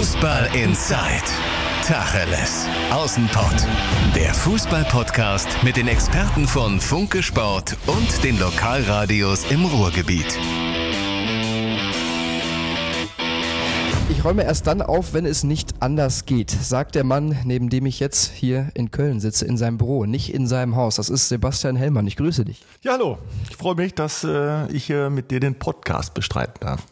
Fußball Inside. Tacheles. Außenpott. Der Fußball-Podcast mit den Experten von Funke Sport und den Lokalradios im Ruhrgebiet. Ich räume erst dann auf, wenn es nicht anders geht, sagt der Mann, neben dem ich jetzt hier in Köln sitze, in seinem Büro, nicht in seinem Haus. Das ist Sebastian Hellmann. Ich grüße dich. Ja, hallo. Ich freue mich, dass äh, ich äh, mit dir den Podcast bestreiten darf.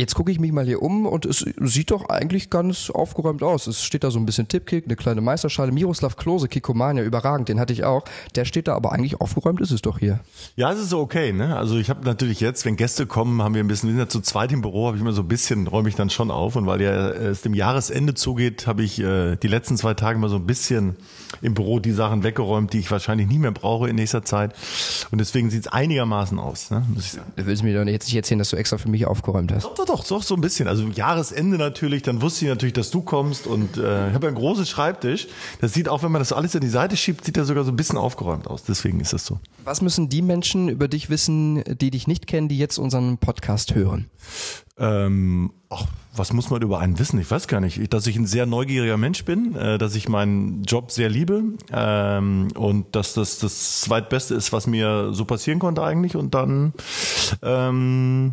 Jetzt gucke ich mich mal hier um und es sieht doch eigentlich ganz aufgeräumt aus. Es steht da so ein bisschen Tippkick, eine kleine Meisterschale. Miroslav Klose, Kikomania, überragend, den hatte ich auch. Der steht da, aber eigentlich aufgeräumt ist es doch hier. Ja, es ist okay, ne? Also ich habe natürlich jetzt, wenn Gäste kommen, haben wir ein bisschen, wir sind ja zu zweit im Büro, habe ich immer so ein bisschen, räume ich dann schon auf. Und weil ja es dem Jahresende zugeht, habe ich äh, die letzten zwei Tage mal so ein bisschen im Büro die Sachen weggeräumt, die ich wahrscheinlich nicht mehr brauche in nächster Zeit. Und deswegen sieht es einigermaßen aus, ne? Muss ich sagen. Du willst mir doch jetzt nicht erzählen, dass du extra für mich aufgeräumt hast. Doch, doch, doch, doch so ein bisschen. Also Jahresende natürlich, dann wusste ich natürlich, dass du kommst und äh, ich habe einen großen Schreibtisch. Das sieht auch, wenn man das alles an die Seite schiebt, sieht er sogar so ein bisschen aufgeräumt aus. Deswegen ist das so. Was müssen die Menschen über dich wissen, die dich nicht kennen, die jetzt unseren Podcast hören? Ähm, ach, was muss man über einen wissen? Ich weiß gar nicht. Dass ich ein sehr neugieriger Mensch bin, äh, dass ich meinen Job sehr liebe ähm, und dass das das zweitbeste ist, was mir so passieren konnte eigentlich. Und dann ähm,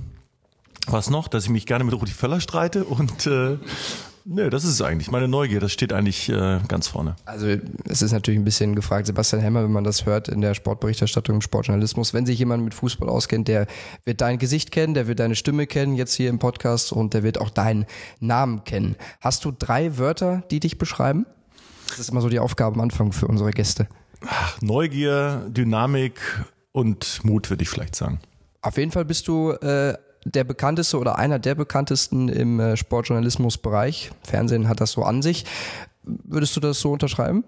was noch? Dass ich mich gerne mit Rudi Völler streite und äh, Nö, das ist es eigentlich. Meine Neugier, das steht eigentlich äh, ganz vorne. Also es ist natürlich ein bisschen gefragt, Sebastian Hemmer, wenn man das hört in der Sportberichterstattung, im Sportjournalismus, wenn sich jemand mit Fußball auskennt, der wird dein Gesicht kennen, der wird deine Stimme kennen, jetzt hier im Podcast und der wird auch deinen Namen kennen. Hast du drei Wörter, die dich beschreiben? Das ist immer so die Aufgabe am Anfang für unsere Gäste. Ach, Neugier, Dynamik und Mut, würde ich vielleicht sagen. Auf jeden Fall bist du äh, der bekannteste oder einer der bekanntesten im äh, Sportjournalismusbereich. Fernsehen hat das so an sich. Würdest du das so unterschreiben?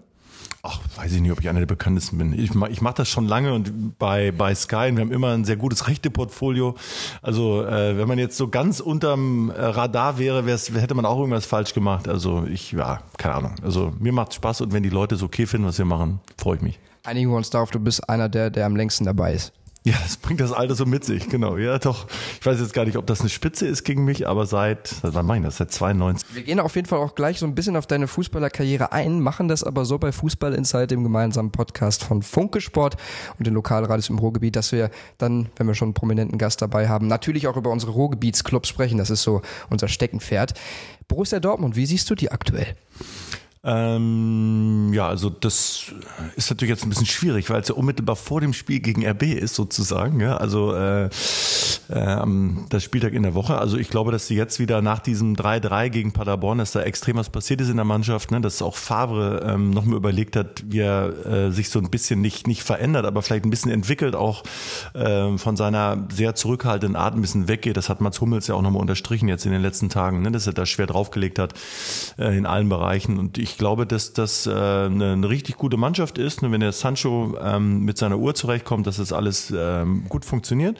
Ach, weiß ich nicht, ob ich einer der bekanntesten bin. Ich, ich mache das schon lange und bei, bei Sky, wir haben immer ein sehr gutes Rechte-Portfolio. Also äh, wenn man jetzt so ganz unterm äh, Radar wäre, hätte man auch irgendwas falsch gemacht. Also ich, ja, keine Ahnung. Also mir macht Spaß und wenn die Leute es okay finden, was wir machen, freue ich mich. Einigen wir uns darauf, du bist einer der, der am längsten dabei ist. Ja, das bringt das Alter so mit sich, genau. Ja, doch. Ich weiß jetzt gar nicht, ob das eine Spitze ist gegen mich, aber seit, wann meine ich das? Seit 92. Wir gehen auf jeden Fall auch gleich so ein bisschen auf deine Fußballerkarriere ein, machen das aber so bei Fußball Insight, dem gemeinsamen Podcast von Funke Sport und den Lokalradios im Ruhrgebiet, dass wir dann, wenn wir schon einen prominenten Gast dabei haben, natürlich auch über unsere Ruhrgebietsclubs sprechen. Das ist so unser Steckenpferd. Borussia Dortmund, wie siehst du die aktuell? Ähm, ja, also das ist natürlich jetzt ein bisschen schwierig, weil es ja unmittelbar vor dem Spiel gegen RB ist sozusagen. Ja, also äh, äh, das Spieltag in der Woche. Also ich glaube, dass sie jetzt wieder nach diesem 3-3 gegen Paderborn, dass da extrem was passiert ist in der Mannschaft, ne? dass auch Favre ähm, nochmal überlegt hat, wie er äh, sich so ein bisschen nicht nicht verändert, aber vielleicht ein bisschen entwickelt, auch äh, von seiner sehr zurückhaltenden Art ein bisschen weggeht. Das hat Mats Hummels ja auch nochmal unterstrichen jetzt in den letzten Tagen, ne? dass er da schwer draufgelegt hat äh, in allen Bereichen. Und ich ich glaube, dass das äh, eine, richtig gute Mannschaft ist. Und wenn der Sancho ähm, mit seiner Uhr zurechtkommt, dass das alles ähm, gut funktioniert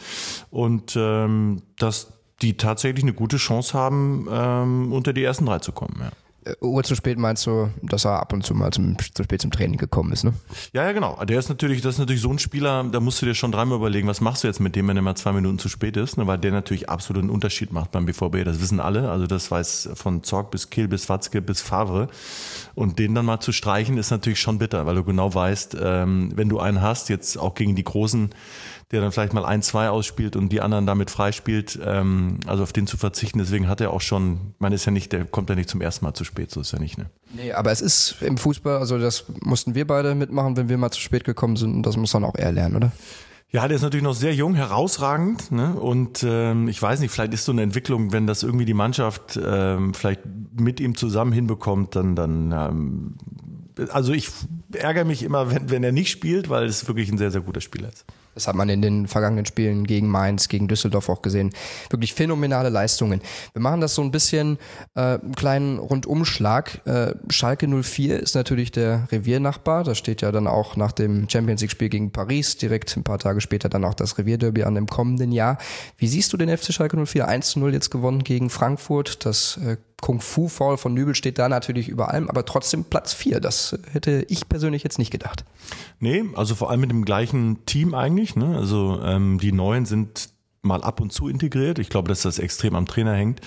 und ähm, dass die tatsächlich eine gute Chance haben, ähm, unter die ersten drei zu kommen. Ja. Äh, Uhr zu spät meinst du, dass er ab und zu mal zum, zu spät zum Training gekommen ist, ne? Ja, ja, genau. Der ist natürlich, das ist natürlich so ein Spieler, da musst du dir schon dreimal überlegen, was machst du jetzt mit dem, wenn er mal zwei Minuten zu spät ist, ne? weil der natürlich absolut einen Unterschied macht beim BVB. Das wissen alle. Also das weiß von Zorg bis Kiel bis Watzke bis Favre. Und den dann mal zu streichen, ist natürlich schon bitter, weil du genau weißt, ähm, wenn du einen hast, jetzt auch gegen die großen, der dann vielleicht mal ein, zwei ausspielt und die anderen damit freispielt, ähm, also auf den zu verzichten. Deswegen hat er auch schon, man ist ja nicht, der kommt ja nicht zum ersten Mal zu spät, so ist ja nicht, ne? Nee, aber es ist im Fußball, also das mussten wir beide mitmachen, wenn wir mal zu spät gekommen sind und das muss dann auch er lernen, oder? Ja, der ist natürlich noch sehr jung, herausragend. Ne? Und ähm, ich weiß nicht, vielleicht ist so eine Entwicklung, wenn das irgendwie die Mannschaft ähm, vielleicht mit ihm zusammen hinbekommt, dann, dann ähm, also ich ärgere mich immer, wenn, wenn er nicht spielt, weil es wirklich ein sehr, sehr guter Spieler ist. Das hat man in den vergangenen Spielen gegen Mainz, gegen Düsseldorf auch gesehen. Wirklich phänomenale Leistungen. Wir machen das so ein bisschen äh, einen kleinen Rundumschlag. Äh, Schalke 04 ist natürlich der Reviernachbar. Da steht ja dann auch nach dem Champions League-Spiel gegen Paris direkt ein paar Tage später dann auch das Revierderby an im kommenden Jahr. Wie siehst du den FC Schalke 04? 1 0 jetzt gewonnen gegen Frankfurt. Das äh, Kung-Fu-Foul von Nübel steht da natürlich über allem, aber trotzdem Platz 4. Das hätte ich persönlich jetzt nicht gedacht. Nee, also vor allem mit dem gleichen Team eigentlich. Ne? Also ähm, die Neuen sind mal ab und zu integriert. Ich glaube, dass das extrem am Trainer hängt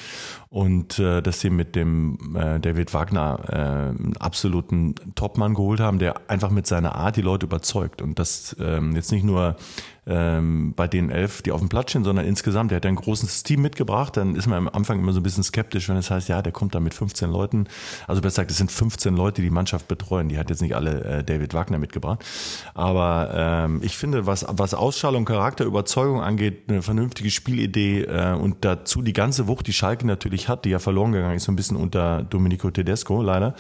und äh, dass sie mit dem äh, David Wagner äh, einen absoluten Topmann geholt haben, der einfach mit seiner Art die Leute überzeugt und das ähm, jetzt nicht nur ähm, bei den elf, die auf dem Platz stehen, sondern insgesamt. Der hat ein großes Team mitgebracht. Dann ist man am Anfang immer so ein bisschen skeptisch, wenn es heißt, ja, der kommt da mit 15 Leuten. Also besser gesagt, es sind 15 Leute, die die Mannschaft betreuen. Die hat jetzt nicht alle äh, David Wagner mitgebracht. Aber ähm, ich finde, was, was Ausstrahlung, Charakter, Überzeugung angeht, eine vernünftige Spielidee äh, und dazu die ganze Wucht, die Schalke natürlich hat, die ja verloren gegangen ist, so ein bisschen unter Domenico Tedesco leider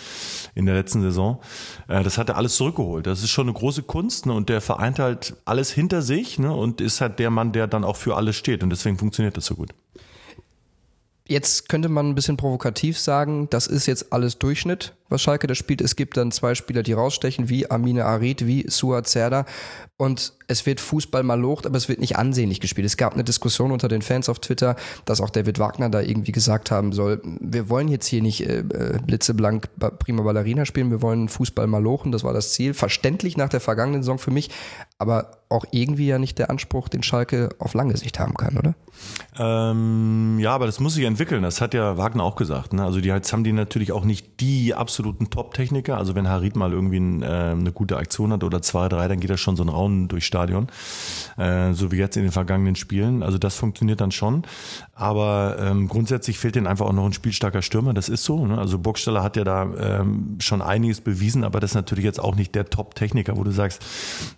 in der letzten Saison. Äh, das hat er alles zurückgeholt. Das ist schon eine große Kunst ne? und der vereint halt alles hinter sich ne? und ist halt der Mann, der dann auch für alles steht. Und deswegen funktioniert das so gut. Jetzt könnte man ein bisschen provokativ sagen, das ist jetzt alles Durchschnitt, was Schalke da spielt. Es gibt dann zwei Spieler, die rausstechen, wie Amine Arid, wie Suat Zerda. Und es wird Fußball mal locht, aber es wird nicht ansehnlich gespielt. Es gab eine Diskussion unter den Fans auf Twitter, dass auch David Wagner da irgendwie gesagt haben soll, wir wollen jetzt hier nicht äh, äh blitzeblank prima Ballerina spielen, wir wollen Fußball mal lochen, das war das Ziel. Verständlich nach der vergangenen Saison für mich, aber auch irgendwie ja nicht der Anspruch, den Schalke auf lange Sicht haben kann, oder? Ähm, ja, aber das muss sich entwickeln. Das hat ja Wagner auch gesagt. Ne? Also die, jetzt haben die natürlich auch nicht die absoluten Top-Techniker. Also wenn Harid mal irgendwie ein, äh, eine gute Aktion hat oder zwei, drei, dann geht er schon so ein Raunen durchs Stadion. Äh, so wie jetzt in den vergangenen Spielen. Also das funktioniert dann schon. Aber ähm, grundsätzlich fehlt denen einfach auch noch ein spielstarker Stürmer. Das ist so. Ne? Also Burgstaller hat ja da ähm, schon einiges bewiesen, aber das ist natürlich jetzt auch nicht der Top-Techniker, wo du sagst,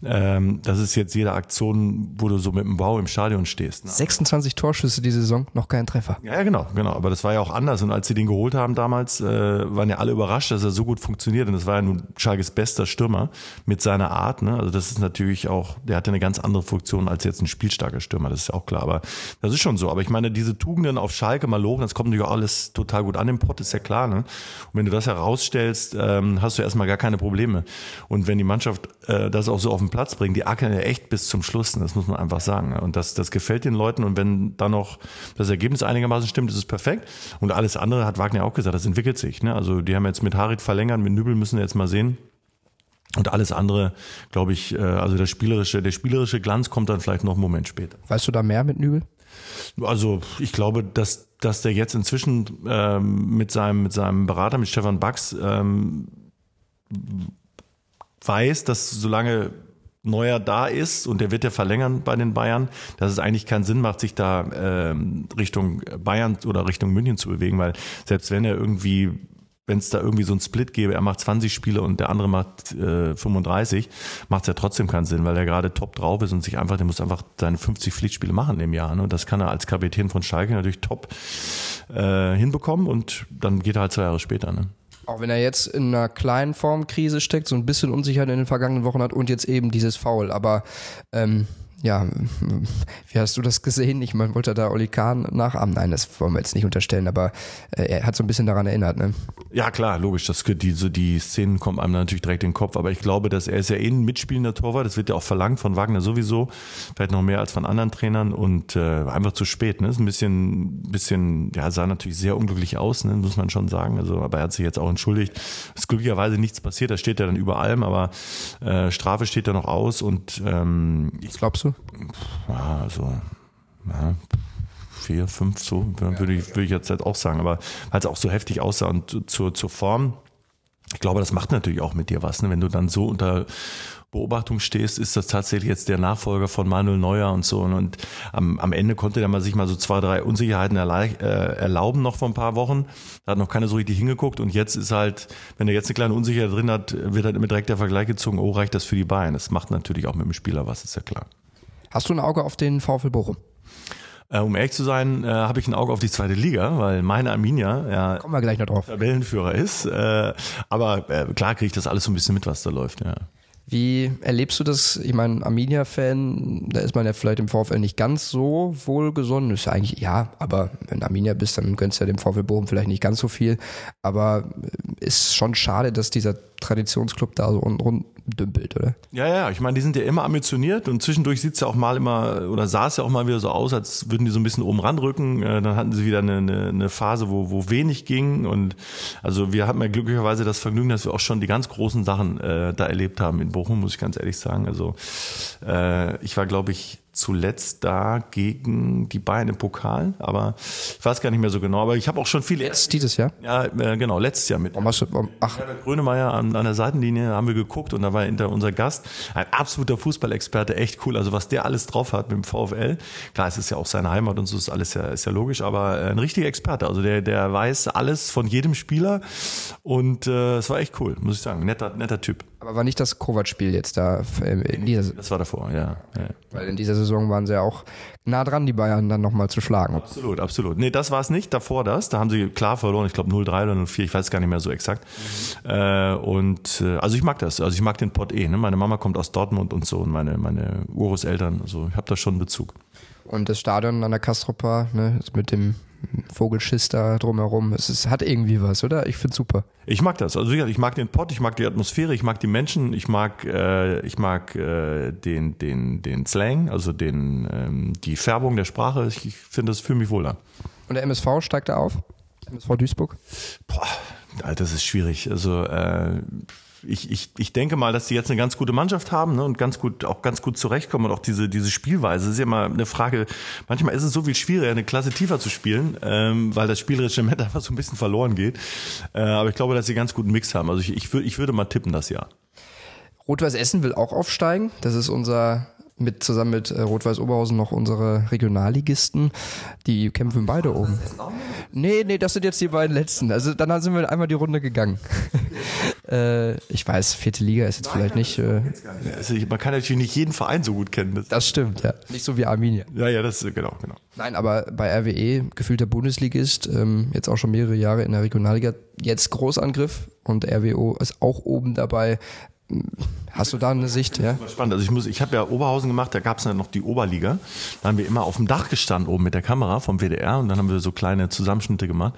ähm, das ist jetzt jede Aktion, wo du so mit dem Bau im Stadion stehst. Ne? 26 Torschüsse diese Saison, noch kein Treffer. Ja, genau, genau. Aber das war ja auch anders. Und als sie den geholt haben damals, äh, waren ja alle überrascht, dass er so gut funktioniert. Und das war ja nun Schalkes bester Stürmer mit seiner Art. Ne? Also das ist natürlich auch, der hatte eine ganz andere Funktion als jetzt ein spielstarker Stürmer. Das ist ja auch klar. Aber das ist schon so. Aber ich meine, diese Tugenden auf Schalke mal loben, das kommt natürlich auch alles total gut an im Pott, ist ja klar. Ne? Und wenn du das herausstellst, ähm, hast du erstmal gar keine Probleme. Und wenn die Mannschaft äh, das auch so auf den Platz bringt, die ackern ja echt bis zum Schluss. Das muss man einfach sagen. Und das, das gefällt den Leuten. Und wenn dann noch das Ergebnis einigermaßen stimmt, ist es perfekt. Und alles andere hat Wagner auch gesagt, das entwickelt sich. Ne? Also die haben jetzt mit Harit verlängert, mit Nübel müssen wir jetzt mal sehen. Und alles andere, glaube ich, äh, also der spielerische, der spielerische Glanz kommt dann vielleicht noch einen Moment später. Weißt du da mehr mit Nübel? Also ich glaube, dass, dass der jetzt inzwischen ähm, mit, seinem, mit seinem Berater, mit Stefan Bax, ähm, weiß, dass solange Neuer da ist und der wird ja verlängern bei den Bayern, dass es eigentlich keinen Sinn macht, sich da ähm, Richtung Bayern oder Richtung München zu bewegen, weil selbst wenn er irgendwie wenn es da irgendwie so ein Split gäbe, er macht 20 Spiele und der andere macht äh, 35, macht es ja trotzdem keinen Sinn, weil er gerade top drauf ist und sich einfach, der muss einfach seine 50 Pflichtspiele machen im Jahr. Ne? Und das kann er als Kapitän von Schalke natürlich top äh, hinbekommen und dann geht er halt zwei Jahre später. Ne? Auch wenn er jetzt in einer kleinen Formkrise steckt, so ein bisschen Unsicherheit in den vergangenen Wochen hat und jetzt eben dieses Foul. Aber ähm, ja, wie hast du das gesehen? Ich meine, wollte da Oli Kahn nachahmen? Nein, das wollen wir jetzt nicht unterstellen, aber äh, er hat so ein bisschen daran erinnert, ne? Ja, klar, logisch. Das, diese, die Szenen kommen einem natürlich direkt in den Kopf, aber ich glaube, dass er ist ja eh ein mitspielender Torwart. Das wird ja auch verlangt von Wagner sowieso, vielleicht noch mehr als von anderen Trainern und äh, einfach zu spät, ne? Ist ein bisschen, bisschen, ja, sah natürlich sehr unglücklich aus, ne? muss man schon sagen. Also, aber er hat sich jetzt auch entschuldigt. Es ist glücklicherweise nichts passiert, da steht er dann über allem, aber äh, Strafe steht da noch aus und ähm, ich glaubst du? Ja, also ja, vier, fünf, so würde ich, würde ich jetzt halt auch sagen. Aber weil es auch so heftig aussah und zur, zur Form, ich glaube, das macht natürlich auch mit dir was. Ne? Wenn du dann so unter Beobachtung stehst, ist das tatsächlich jetzt der Nachfolger von Manuel Neuer und so. Und am, am Ende konnte der mal sich mal so zwei, drei Unsicherheiten äh, erlauben noch vor ein paar Wochen. Da hat noch keiner so richtig hingeguckt. Und jetzt ist halt, wenn er jetzt eine kleine Unsicherheit drin hat, wird halt immer direkt der Vergleich gezogen, oh, reicht das für die Bayern? Das macht natürlich auch mit dem Spieler was, ist ja klar. Hast du ein Auge auf den VfL Bochum? Äh, um ehrlich zu sein, äh, habe ich ein Auge auf die zweite Liga, weil meine Arminia ja Kommen wir gleich noch drauf. Tabellenführer ist. Äh, aber äh, klar kriege ich das alles so ein bisschen mit, was da läuft. Ja. Wie erlebst du das? Ich meine, Arminia-Fan, da ist man ja vielleicht im VfL nicht ganz so wohlgesonnen. Ist ja eigentlich, ja, aber wenn du Arminia bist, dann gönnst du ja dem VfL Bochum vielleicht nicht ganz so viel. Aber äh, ist schon schade, dass dieser Traditionsclub da so rund dümpelt, oder? Ja, ja, ich meine, die sind ja immer ambitioniert und zwischendurch sieht's ja auch mal immer, oder sah es ja auch mal wieder so aus, als würden die so ein bisschen oben ranrücken. Äh, dann hatten sie wieder eine, eine, eine Phase, wo, wo wenig ging. Und also wir hatten ja glücklicherweise das Vergnügen, dass wir auch schon die ganz großen Sachen äh, da erlebt haben in Bochum, muss ich ganz ehrlich sagen. Also äh, ich war, glaube ich, zuletzt da gegen die Bayern im Pokal, aber ich weiß gar nicht mehr so genau. Aber ich habe auch schon viele. Jetzt dieses Jahr? Ja, äh, genau, letztes Jahr mit. Warum, ach, Herbert Grönemeyer an, an der Seitenlinie haben wir geguckt und da war hinter unser Gast ein absoluter Fußballexperte, echt cool. Also was der alles drauf hat mit dem VfL. Klar, es ist ja auch seine Heimat und so ist alles ja, ist ja logisch, aber äh, ein richtiger Experte. Also der, der weiß alles von jedem Spieler und äh, es war echt cool, muss ich sagen. Netter, netter Typ. Aber war nicht das Kovac-Spiel jetzt da äh, in dieser, Das war davor, ja. ja. weil in dieser Saison waren sie ja auch nah dran, die Bayern dann nochmal zu schlagen. Absolut, absolut. Nee, das war es nicht. Davor das. Da haben sie klar verloren. Ich glaube 0-3 oder 0-4. Ich weiß gar nicht mehr so exakt. Äh, und äh, also ich mag das. Also ich mag den Pott eh. Ne? Meine Mama kommt aus Dortmund und so und meine, meine Urgroßeltern. Also ich habe da schon Bezug. Und das Stadion an der Kastropa, ne, mit dem Vogelschiss da drumherum, es ist, hat irgendwie was, oder? Ich find's super. Ich mag das. Also ich mag den Pott, ich mag die Atmosphäre, ich mag die Menschen, ich mag, äh, ich mag äh, den, den, den Slang, also den, ähm, die Färbung der Sprache. Ich, ich finde, das fühlt mich wohl an. Und der MSV steigt da auf? MSV Duisburg? Boah, das ist schwierig. Also äh, ich, ich, ich denke mal, dass die jetzt eine ganz gute Mannschaft haben ne, und ganz gut auch ganz gut zurechtkommen und auch diese diese Spielweise. Das ist ja immer eine Frage. Manchmal ist es so viel schwieriger, eine Klasse tiefer zu spielen, ähm, weil das spielerische Element einfach so ein bisschen verloren geht. Äh, aber ich glaube, dass sie ganz guten Mix haben. Also ich, ich, würd, ich würde mal tippen das Jahr. Rot-Weiß Essen will auch aufsteigen. Das ist unser mit zusammen mit äh, Rot-Weiß Oberhausen noch unsere Regionalligisten. Die kämpfen beide oben. Nee, nee, das sind jetzt die beiden letzten. Also dann sind wir einmal die Runde gegangen. äh, ich weiß, vierte Liga ist jetzt vielleicht nicht. Äh, Also ich, man kann natürlich nicht jeden Verein so gut kennen. Das, das stimmt, ja. Nicht so wie Arminia. ja, ja, das genau, genau. Nein, aber bei RWE, gefühlter Bundesligist, ähm, jetzt auch schon mehrere Jahre in der Regionalliga, jetzt Großangriff und RWO ist auch oben dabei. Hast du da eine Sicht, ja? Spannend. Also ich muss, ich habe ja Oberhausen gemacht, da gab es ja noch die Oberliga. Da haben wir immer auf dem Dach gestanden oben mit der Kamera vom WDR und dann haben wir so kleine Zusammenschnitte gemacht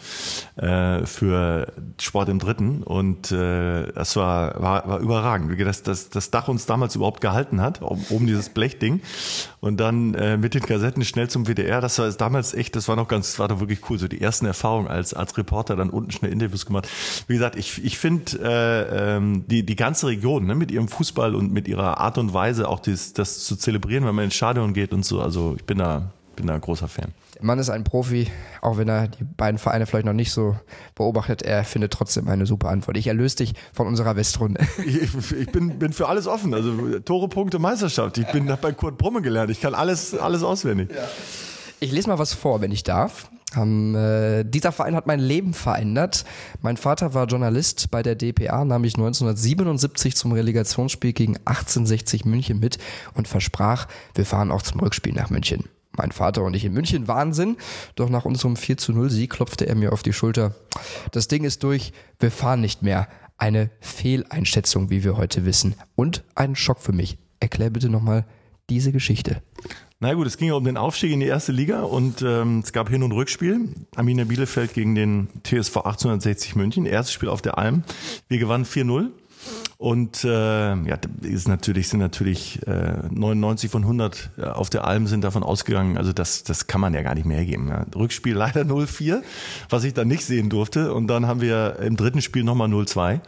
äh, für Sport im Dritten und äh, das war, war, war überragend, wie das, das, das Dach uns damals überhaupt gehalten hat, oben dieses Blechding und dann äh, mit den Kassetten schnell zum WDR. Das war damals echt, das war noch ganz, war doch wirklich cool, so die ersten Erfahrungen als als Reporter dann unten schnell Interviews gemacht. Wie gesagt, ich ich finde äh, ähm, die die ganze Region ne, mit ihrem Fußball und mit ihrer Art und Weise auch das, das zu zelebrieren, wenn man ins Stadion geht und so. Also ich bin da bin da ein großer Fan. Der Mann ist ein Profi, auch wenn er die beiden Vereine vielleicht noch nicht so beobachtet. Er findet trotzdem eine super Antwort. Ich erlöse dich von unserer Westrunde. Ich, ich bin, bin für alles offen. Also Tore, Punkte, Meisterschaft. Ich bin bei Kurt Brumme gelernt. Ich kann alles, alles auswendig. Ich lese mal was vor, wenn ich darf. Ähm, äh, dieser Verein hat mein Leben verändert. Mein Vater war Journalist bei der DPA, nahm mich 1977 zum Relegationsspiel gegen 1860 München mit und versprach, wir fahren auch zum Rückspiel nach München. Mein Vater und ich in München Wahnsinn, doch nach unserem 4 zu 0 Sieg klopfte er mir auf die Schulter. Das Ding ist durch, wir fahren nicht mehr. Eine Fehleinschätzung, wie wir heute wissen. Und ein Schock für mich. Erklär bitte nochmal diese Geschichte. Na gut, es ging ja um den Aufstieg in die erste Liga und ähm, es gab Hin- und Rückspiel. Arminia Bielefeld gegen den TSV 1860 München. Erstes Spiel auf der Alm. Wir gewannen 4-0. Und äh, ja, ist natürlich, sind natürlich äh, 99 von 100 auf der Alm sind davon ausgegangen. Also das, das kann man ja gar nicht mehr hergeben. Ja. Rückspiel leider 0-4, was ich dann nicht sehen durfte. Und dann haben wir im dritten Spiel nochmal 0-2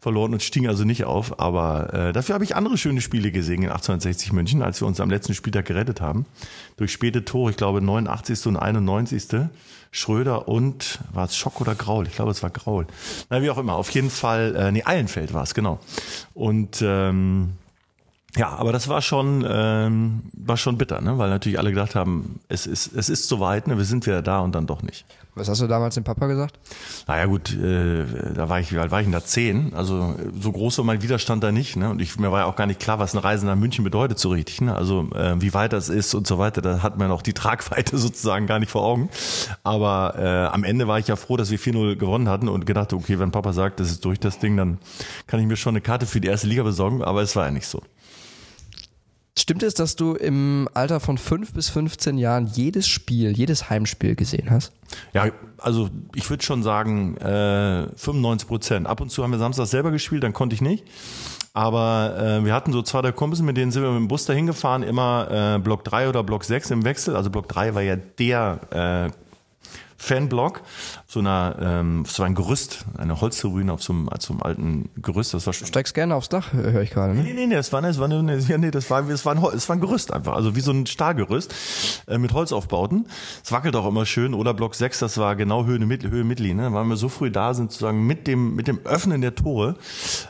verloren und stiegen also nicht auf. Aber äh, dafür habe ich andere schöne Spiele gesehen in 1860 München, als wir uns am letzten Spieltag gerettet haben. Durch späte Tore, ich glaube 89. und 91. Schröder und war es Schock oder Graul? Ich glaube, es war Graul. Na, wie auch immer. Auf jeden Fall, äh, nee, Eilenfeld war es, genau. Und ähm, ja, aber das war schon, ähm, war schon bitter, ne? weil natürlich alle gedacht haben, es ist, es ist soweit, ne? wir sind wieder da und dann doch nicht. Was hast du damals dem Papa gesagt? Naja gut, äh, da war ich, wie alt war ich denn da? Zehn. Also so groß war mein Widerstand da nicht. Ne? Und ich, mir war ja auch gar nicht klar, was eine Reise nach München bedeutet so richtig. Ne? Also äh, wie weit das ist und so weiter, da hat man noch die Tragweite sozusagen gar nicht vor Augen. Aber äh, am Ende war ich ja froh, dass wir 4-0 gewonnen hatten und gedacht, okay, wenn Papa sagt, das ist durch das Ding, dann kann ich mir schon eine Karte für die erste Liga besorgen. Aber es war ja nicht so. Stimmt es, dass du im Alter von 5 bis 15 Jahren jedes Spiel, jedes Heimspiel gesehen hast? Ja, also ich würde schon sagen äh, 95 Prozent. Ab und zu haben wir Samstag selber gespielt, dann konnte ich nicht. Aber äh, wir hatten so zwei der Kumpels, mit denen sind wir mit dem Bus dahin gefahren, immer äh, Block 3 oder Block 6 im Wechsel. Also Block 3 war ja der Fanblock, so einer, ähm, so ein Gerüst, eine Holztribüne auf so einem, so einem alten Gerüst. Das war schon. Steigst gerne aufs Dach, höre ich gerade. Ne? Nee, nee, nee, das war, das war, nee, nee, das war, das war, ein, das war ein Gerüst einfach, also wie so ein Stahlgerüst äh, mit Holzaufbauten. Es wackelt auch immer schön. Oder Block 6, das war genau Höhe, Höhe Mittellinie. Da waren wir so früh da, sind sozusagen mit dem, mit dem Öffnen der Tore,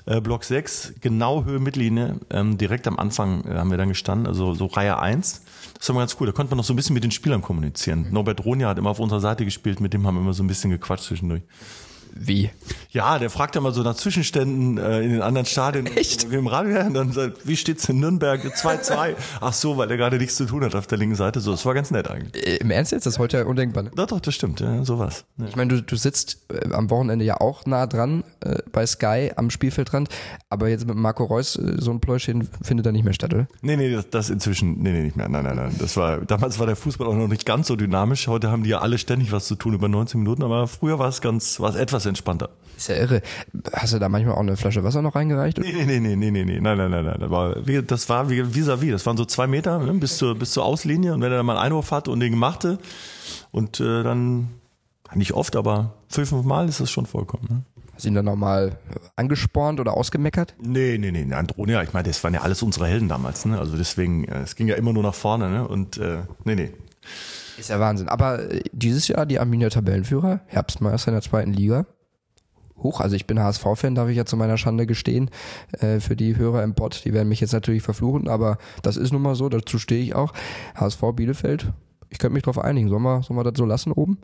äh, Block 6, genau Höhe Mittellinie, ähm, direkt am Anfang äh, haben wir dann gestanden, also so Reihe 1. Das war mal ganz cool. Da konnte man noch so ein bisschen mit den Spielern kommunizieren. Norbert Ronja hat immer auf unserer Seite gespielt, mit dem haben wir immer so ein bisschen gequatscht zwischendurch. Wie? Ja, der fragt ja mal so nach Zwischenständen äh, in den anderen Stadien. Echt? Wie im Radio, und dann sagt, wie steht's in Nürnberg? 2-2. Ach so, weil er gerade nichts zu tun hat auf der linken Seite. So, das war ganz nett eigentlich. Äh, Im Ernst jetzt? Das ist heute ja undenkbar. Ne? Doch, doch, das stimmt. Ja, sowas. Ja. Ich meine, du, du sitzt äh, am Wochenende ja auch nah dran äh, bei Sky am Spielfeldrand, aber jetzt mit Marco Reus äh, so ein Pläuschen findet da nicht mehr statt, oder? Nee, nee, das, das inzwischen, nee, nee, nicht mehr. Nein, nein, nein. Das war, damals war der Fußball auch noch nicht ganz so dynamisch. Heute haben die ja alle ständig was zu tun über 19 Minuten, aber früher war es ganz, war es etwas entspannter. Ist ja irre. Hast du da manchmal auch eine Flasche Wasser noch reingereicht? Nee, nee, nee, nee, nee, nee, nein, nein, nein, nein. Das war, das war vis-à-vis. Das waren so zwei Meter ne, bis zur, bis zur Auslinie. Und wenn er dann mal einen Einwurf hatte und den machte und äh, dann, nicht oft, aber fünf, fünf Mal ist das schon vollkommen. Ne? Hast du ihn dann nochmal angespornt oder ausgemeckert? Nee, nee, nee, Andronia, ich meine, das waren ja alles unsere Helden damals, ne? Also deswegen, äh, es ging ja immer nur nach vorne, ne? Und äh, nee, nee. Ist ja Wahnsinn. Aber äh, dieses Jahr die Arminia Tabellenführer, Herbstmeister in der zweiten Liga. Hoch, also ich bin HSV-Fan, darf ich ja zu meiner Schande gestehen. Äh, für die Hörer im Bot, die werden mich jetzt natürlich verfluchen, aber das ist nun mal so, dazu stehe ich auch. HSV Bielefeld, ich könnte mich drauf einigen. Sollen wir, sollen wir das so lassen oben?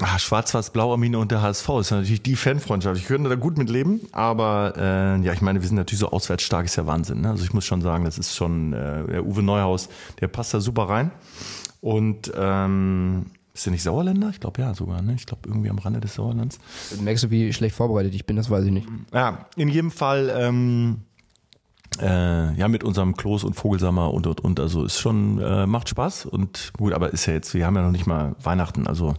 Ah, Schwarz-Weiß-Blau, Arminia und der HSV ist natürlich die Fanfreundschaft. Ich könnte da gut mit leben, aber äh, ja, ich meine, wir sind natürlich so auswärts stark, ist ja Wahnsinn. Ne? Also ich muss schon sagen, das ist schon äh, der Uwe Neuhaus, der passt da super rein. Und ähm, ist der nicht Sauerländer? Ich glaube ja sogar, ne? Ich glaube irgendwie am Rande des Sauerlands. Merkst du, wie schlecht vorbereitet ich bin? Das weiß ich nicht. Ja, in jedem Fall, ähm, äh, ja, mit unserem Klos und Vogelsammer und und und. Also ist schon, äh, macht Spaß und gut, aber ist ja jetzt, wir haben ja noch nicht mal Weihnachten, also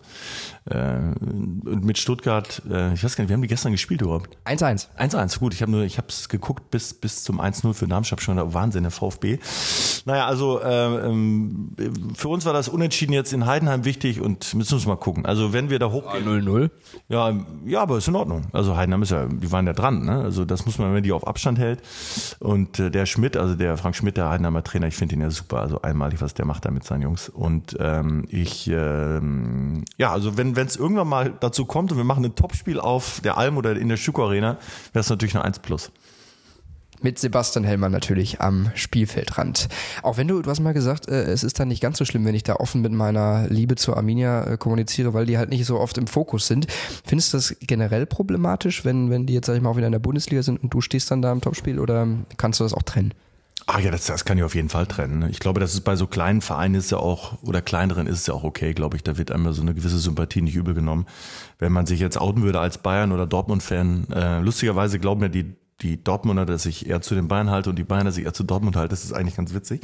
äh, mit Stuttgart, äh, ich weiß gar nicht, wir haben die gestern gespielt überhaupt. 1-1. 1-1, gut, ich habe nur, ich habe es geguckt bis bis zum 1-0 für Darmstadt schon, Wahnsinn, der VfB. Naja, also äh, ähm, für uns war das Unentschieden jetzt in Heidenheim wichtig und müssen uns mal gucken. Also wenn wir da hochgehen. 0-0. Ja, ja, aber ist in Ordnung. Also Heidenheim ist ja, die waren ja dran, ne? Also das muss man, wenn die auf Abstand hält. Und äh, der Schmidt, also der Frank Schmidt, der Heidenheimer Trainer, ich finde ihn ja super, also einmalig, was der macht da mit seinen Jungs. Und ähm, ich, ähm, ja, also wenn wenn es irgendwann mal dazu kommt und wir machen ein Topspiel auf der Alm oder in der Schüko Arena, wäre es natürlich eine 1 plus. Mit Sebastian Hellmann natürlich am Spielfeldrand. Auch wenn du, du hast mal gesagt, äh, es ist dann nicht ganz so schlimm, wenn ich da offen mit meiner Liebe zur Arminia äh, kommuniziere, weil die halt nicht so oft im Fokus sind. Findest du das generell problematisch, wenn, wenn die jetzt, sag ich mal, auch wieder in der Bundesliga sind und du stehst dann da im Topspiel oder kannst du das auch trennen? Ah ja, das, das kann ich auf jeden Fall trennen. ne? Ich glaube, das ist bei so kleinen Vereinen ist ja auch, oder kleineren ist es ja auch okay, glaube ich. Da wird einmal so eine gewisse Sympathie nicht übel genommen. Wenn man sich jetzt outen würde als Bayern- oder Dortmund-Fan, äh, lustigerweise glauben ja die, die Dortmunder, dass ich eher zu den Bayern halte und die Bayern, dass ich eher zu Dortmund halte. Das ist eigentlich ganz witzig.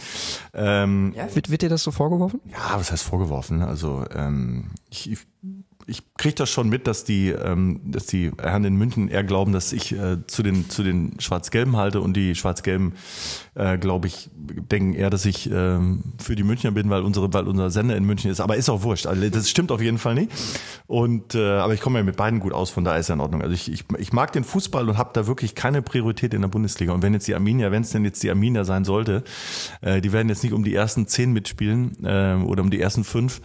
Ähm, Ja, wird, wird dir das so vorgeworfen? ja, was heißt vorgeworfen? Also ähm, ich, ich, ich kriege das schon mit, dass die, ähm, dass die Herren in München eher glauben, dass ich äh, zu den zu den Schwarz-Gelben halte und die Schwarz-Gelben, äh, glaube ich, denken eher, dass ich ähm, für die Münchner bin, weil unsere, weil unser Sender in München ist. Aber ist auch wurscht. Also das stimmt auf jeden Fall nicht. Und äh, aber ich komme ja mit beiden gut aus, von daher ist ja in Ordnung. Also ich, ich, ich mag den Fußball und habe da wirklich keine Priorität in der Bundesliga. Und wenn jetzt die Arminia, wenn es denn jetzt die Arminia sein sollte, äh, die werden jetzt nicht um die ersten zehn mitspielen äh, oder um die ersten fünf.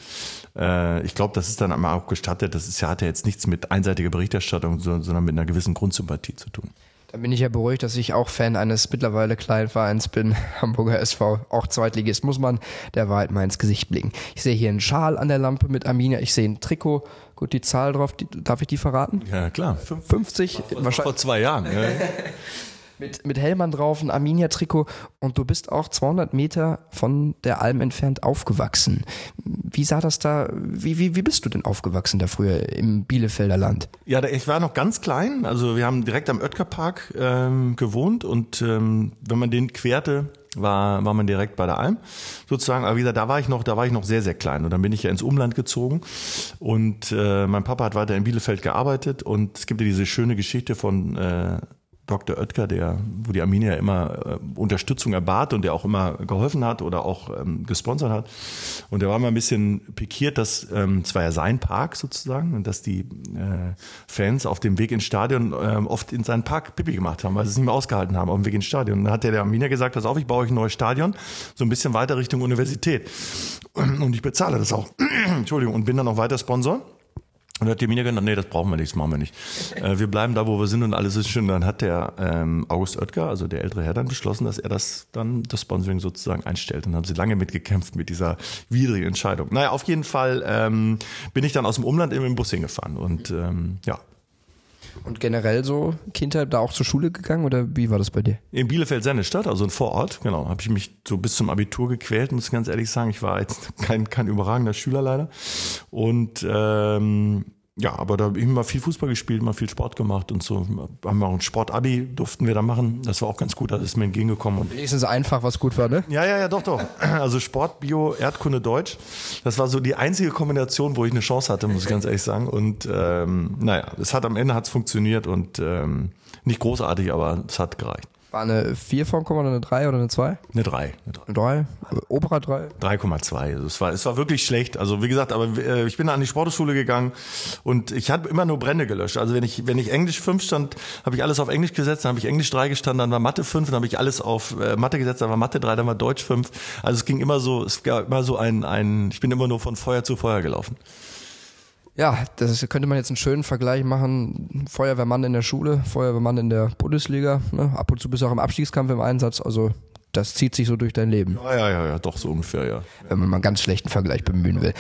Äh, ich glaube, das ist dann einmal auch gestattet. Das ist ja, hat ja jetzt nichts mit einseitiger Berichterstattung, so- sondern mit einer gewissen Grundsympathie zu tun. Da bin ich ja beruhigt, dass ich auch Fan eines mittlerweile kleinen Vereins bin, Hamburger SV, auch Zweitligist, muss man der Wahrheit mal ins Gesicht blicken. Ich sehe hier einen Schal an der Lampe mit Arminia, ich sehe ein Trikot, gut, die Zahl drauf, die, darf ich die verraten? Ja, klar. Fünf, 50, wahrscheinlich vor zwei Jahren. Ja. mit, mit Hellmann drauf, ein Arminia-Trikot und du bist auch 200 Meter von der Alm entfernt aufgewachsen. Wie sah das da, wie, wie, wie bist du denn aufgewachsen da früher im Bielefelder Land? Ja, ich war noch ganz klein. Also wir haben direkt am Oetker-Park ähm, gewohnt und ähm, wenn man den querte, war, war man direkt bei der Alm sozusagen. Aber wie gesagt, da war ich noch, da war ich noch sehr, sehr klein. Und dann bin ich ja ins Umland gezogen und äh, mein Papa hat weiter in Bielefeld gearbeitet und es gibt ja diese schöne Geschichte von äh, Dr. Oetker, der, wo die Arminia immer äh, Unterstützung erbat und der auch immer geholfen hat oder auch ähm, gesponsert hat. Und der war mal ein bisschen pikiert, dass ähm, es war ja sein Park sozusagen und dass die äh, Fans auf dem Weg ins Stadion ähm, oft in seinen Park Pipi gemacht haben, weil sie es nicht mehr ausgehalten haben auf dem Weg ins Stadion. Und dann hat der, der Arminia gesagt, pass auf, ich baue euch ein neues Stadion, so ein bisschen weiter Richtung Universität. Und ich bezahle das auch. Entschuldigung, und bin dann auch weiter Sponsor. Und hat die Mine gesagt, nee, das brauchen wir nicht, das machen wir nicht. Äh, wir bleiben da, wo wir sind und alles ist schön. Dann hat der ähm, August Oetker, also der ältere Herr, dann beschlossen, dass er das dann, das Sponsoring sozusagen einstellt. Und haben sie lange mitgekämpft mit dieser widrigen Entscheidung. Naja, auf jeden Fall ähm, bin ich dann aus dem Umland eben im Bus hingefahren. Und ähm, ja, Und generell so Kindheit da auch zur Schule gegangen oder wie war das bei dir? In Bielefeld-Sennestadt, also ein Vorort, genau, habe ich mich so bis zum Abitur gequält, muss ich ganz ehrlich sagen. Ich war jetzt kein, kein überragender Schüler leider. Und ähm, ja, aber da habe ich immer viel Fußball gespielt, mal viel Sport gemacht und so. Haben wir auch ein Sportabi, durften wir da machen. Das war auch ganz gut, das ist mir entgegengekommen. Und Wenigstens einfach, was gut war, ne? ja, ja, ja, doch, doch. Also Sport, Bio, Erdkunde, Deutsch. Das war so die einzige Kombination, wo ich eine Chance hatte, muss ich ganz ehrlich sagen. Und ähm, naja, es hat am Ende hat's funktioniert und ähm, nicht großartig, aber es hat gereicht. War eine 4 vorkommen oder eine 3 oder eine 2? Eine 3. Eine 3. Eine 3? Opera 3? 3,2. Also es war, es war wirklich schlecht. Also wie gesagt, aber äh, ich bin an die Sportschule gegangen und ich habe immer nur Brände gelöscht. Also wenn ich, wenn ich Englisch 5 stand, habe ich alles auf Englisch gesetzt, dann habe ich Englisch 3 gestanden, dann war Mathe 5, dann habe ich alles auf äh, Mathe gesetzt, dann war Mathe 3, dann war Deutsch 5. Also es ging immer so, es gab immer so ein, ein, ich bin immer nur von Feuer zu Feuer gelaufen. Ja, das könnte man jetzt einen schönen Vergleich machen. Feuerwehrmann in der Schule, Feuerwehrmann in der Bundesliga. Ne? Ab und zu bist du auch im Abstiegskampf im Einsatz. Also das zieht sich so durch dein Leben, Ja, ja, ja, ja, doch so ungefähr, ja. wenn man mal einen ganz schlechten Vergleich bemühen will.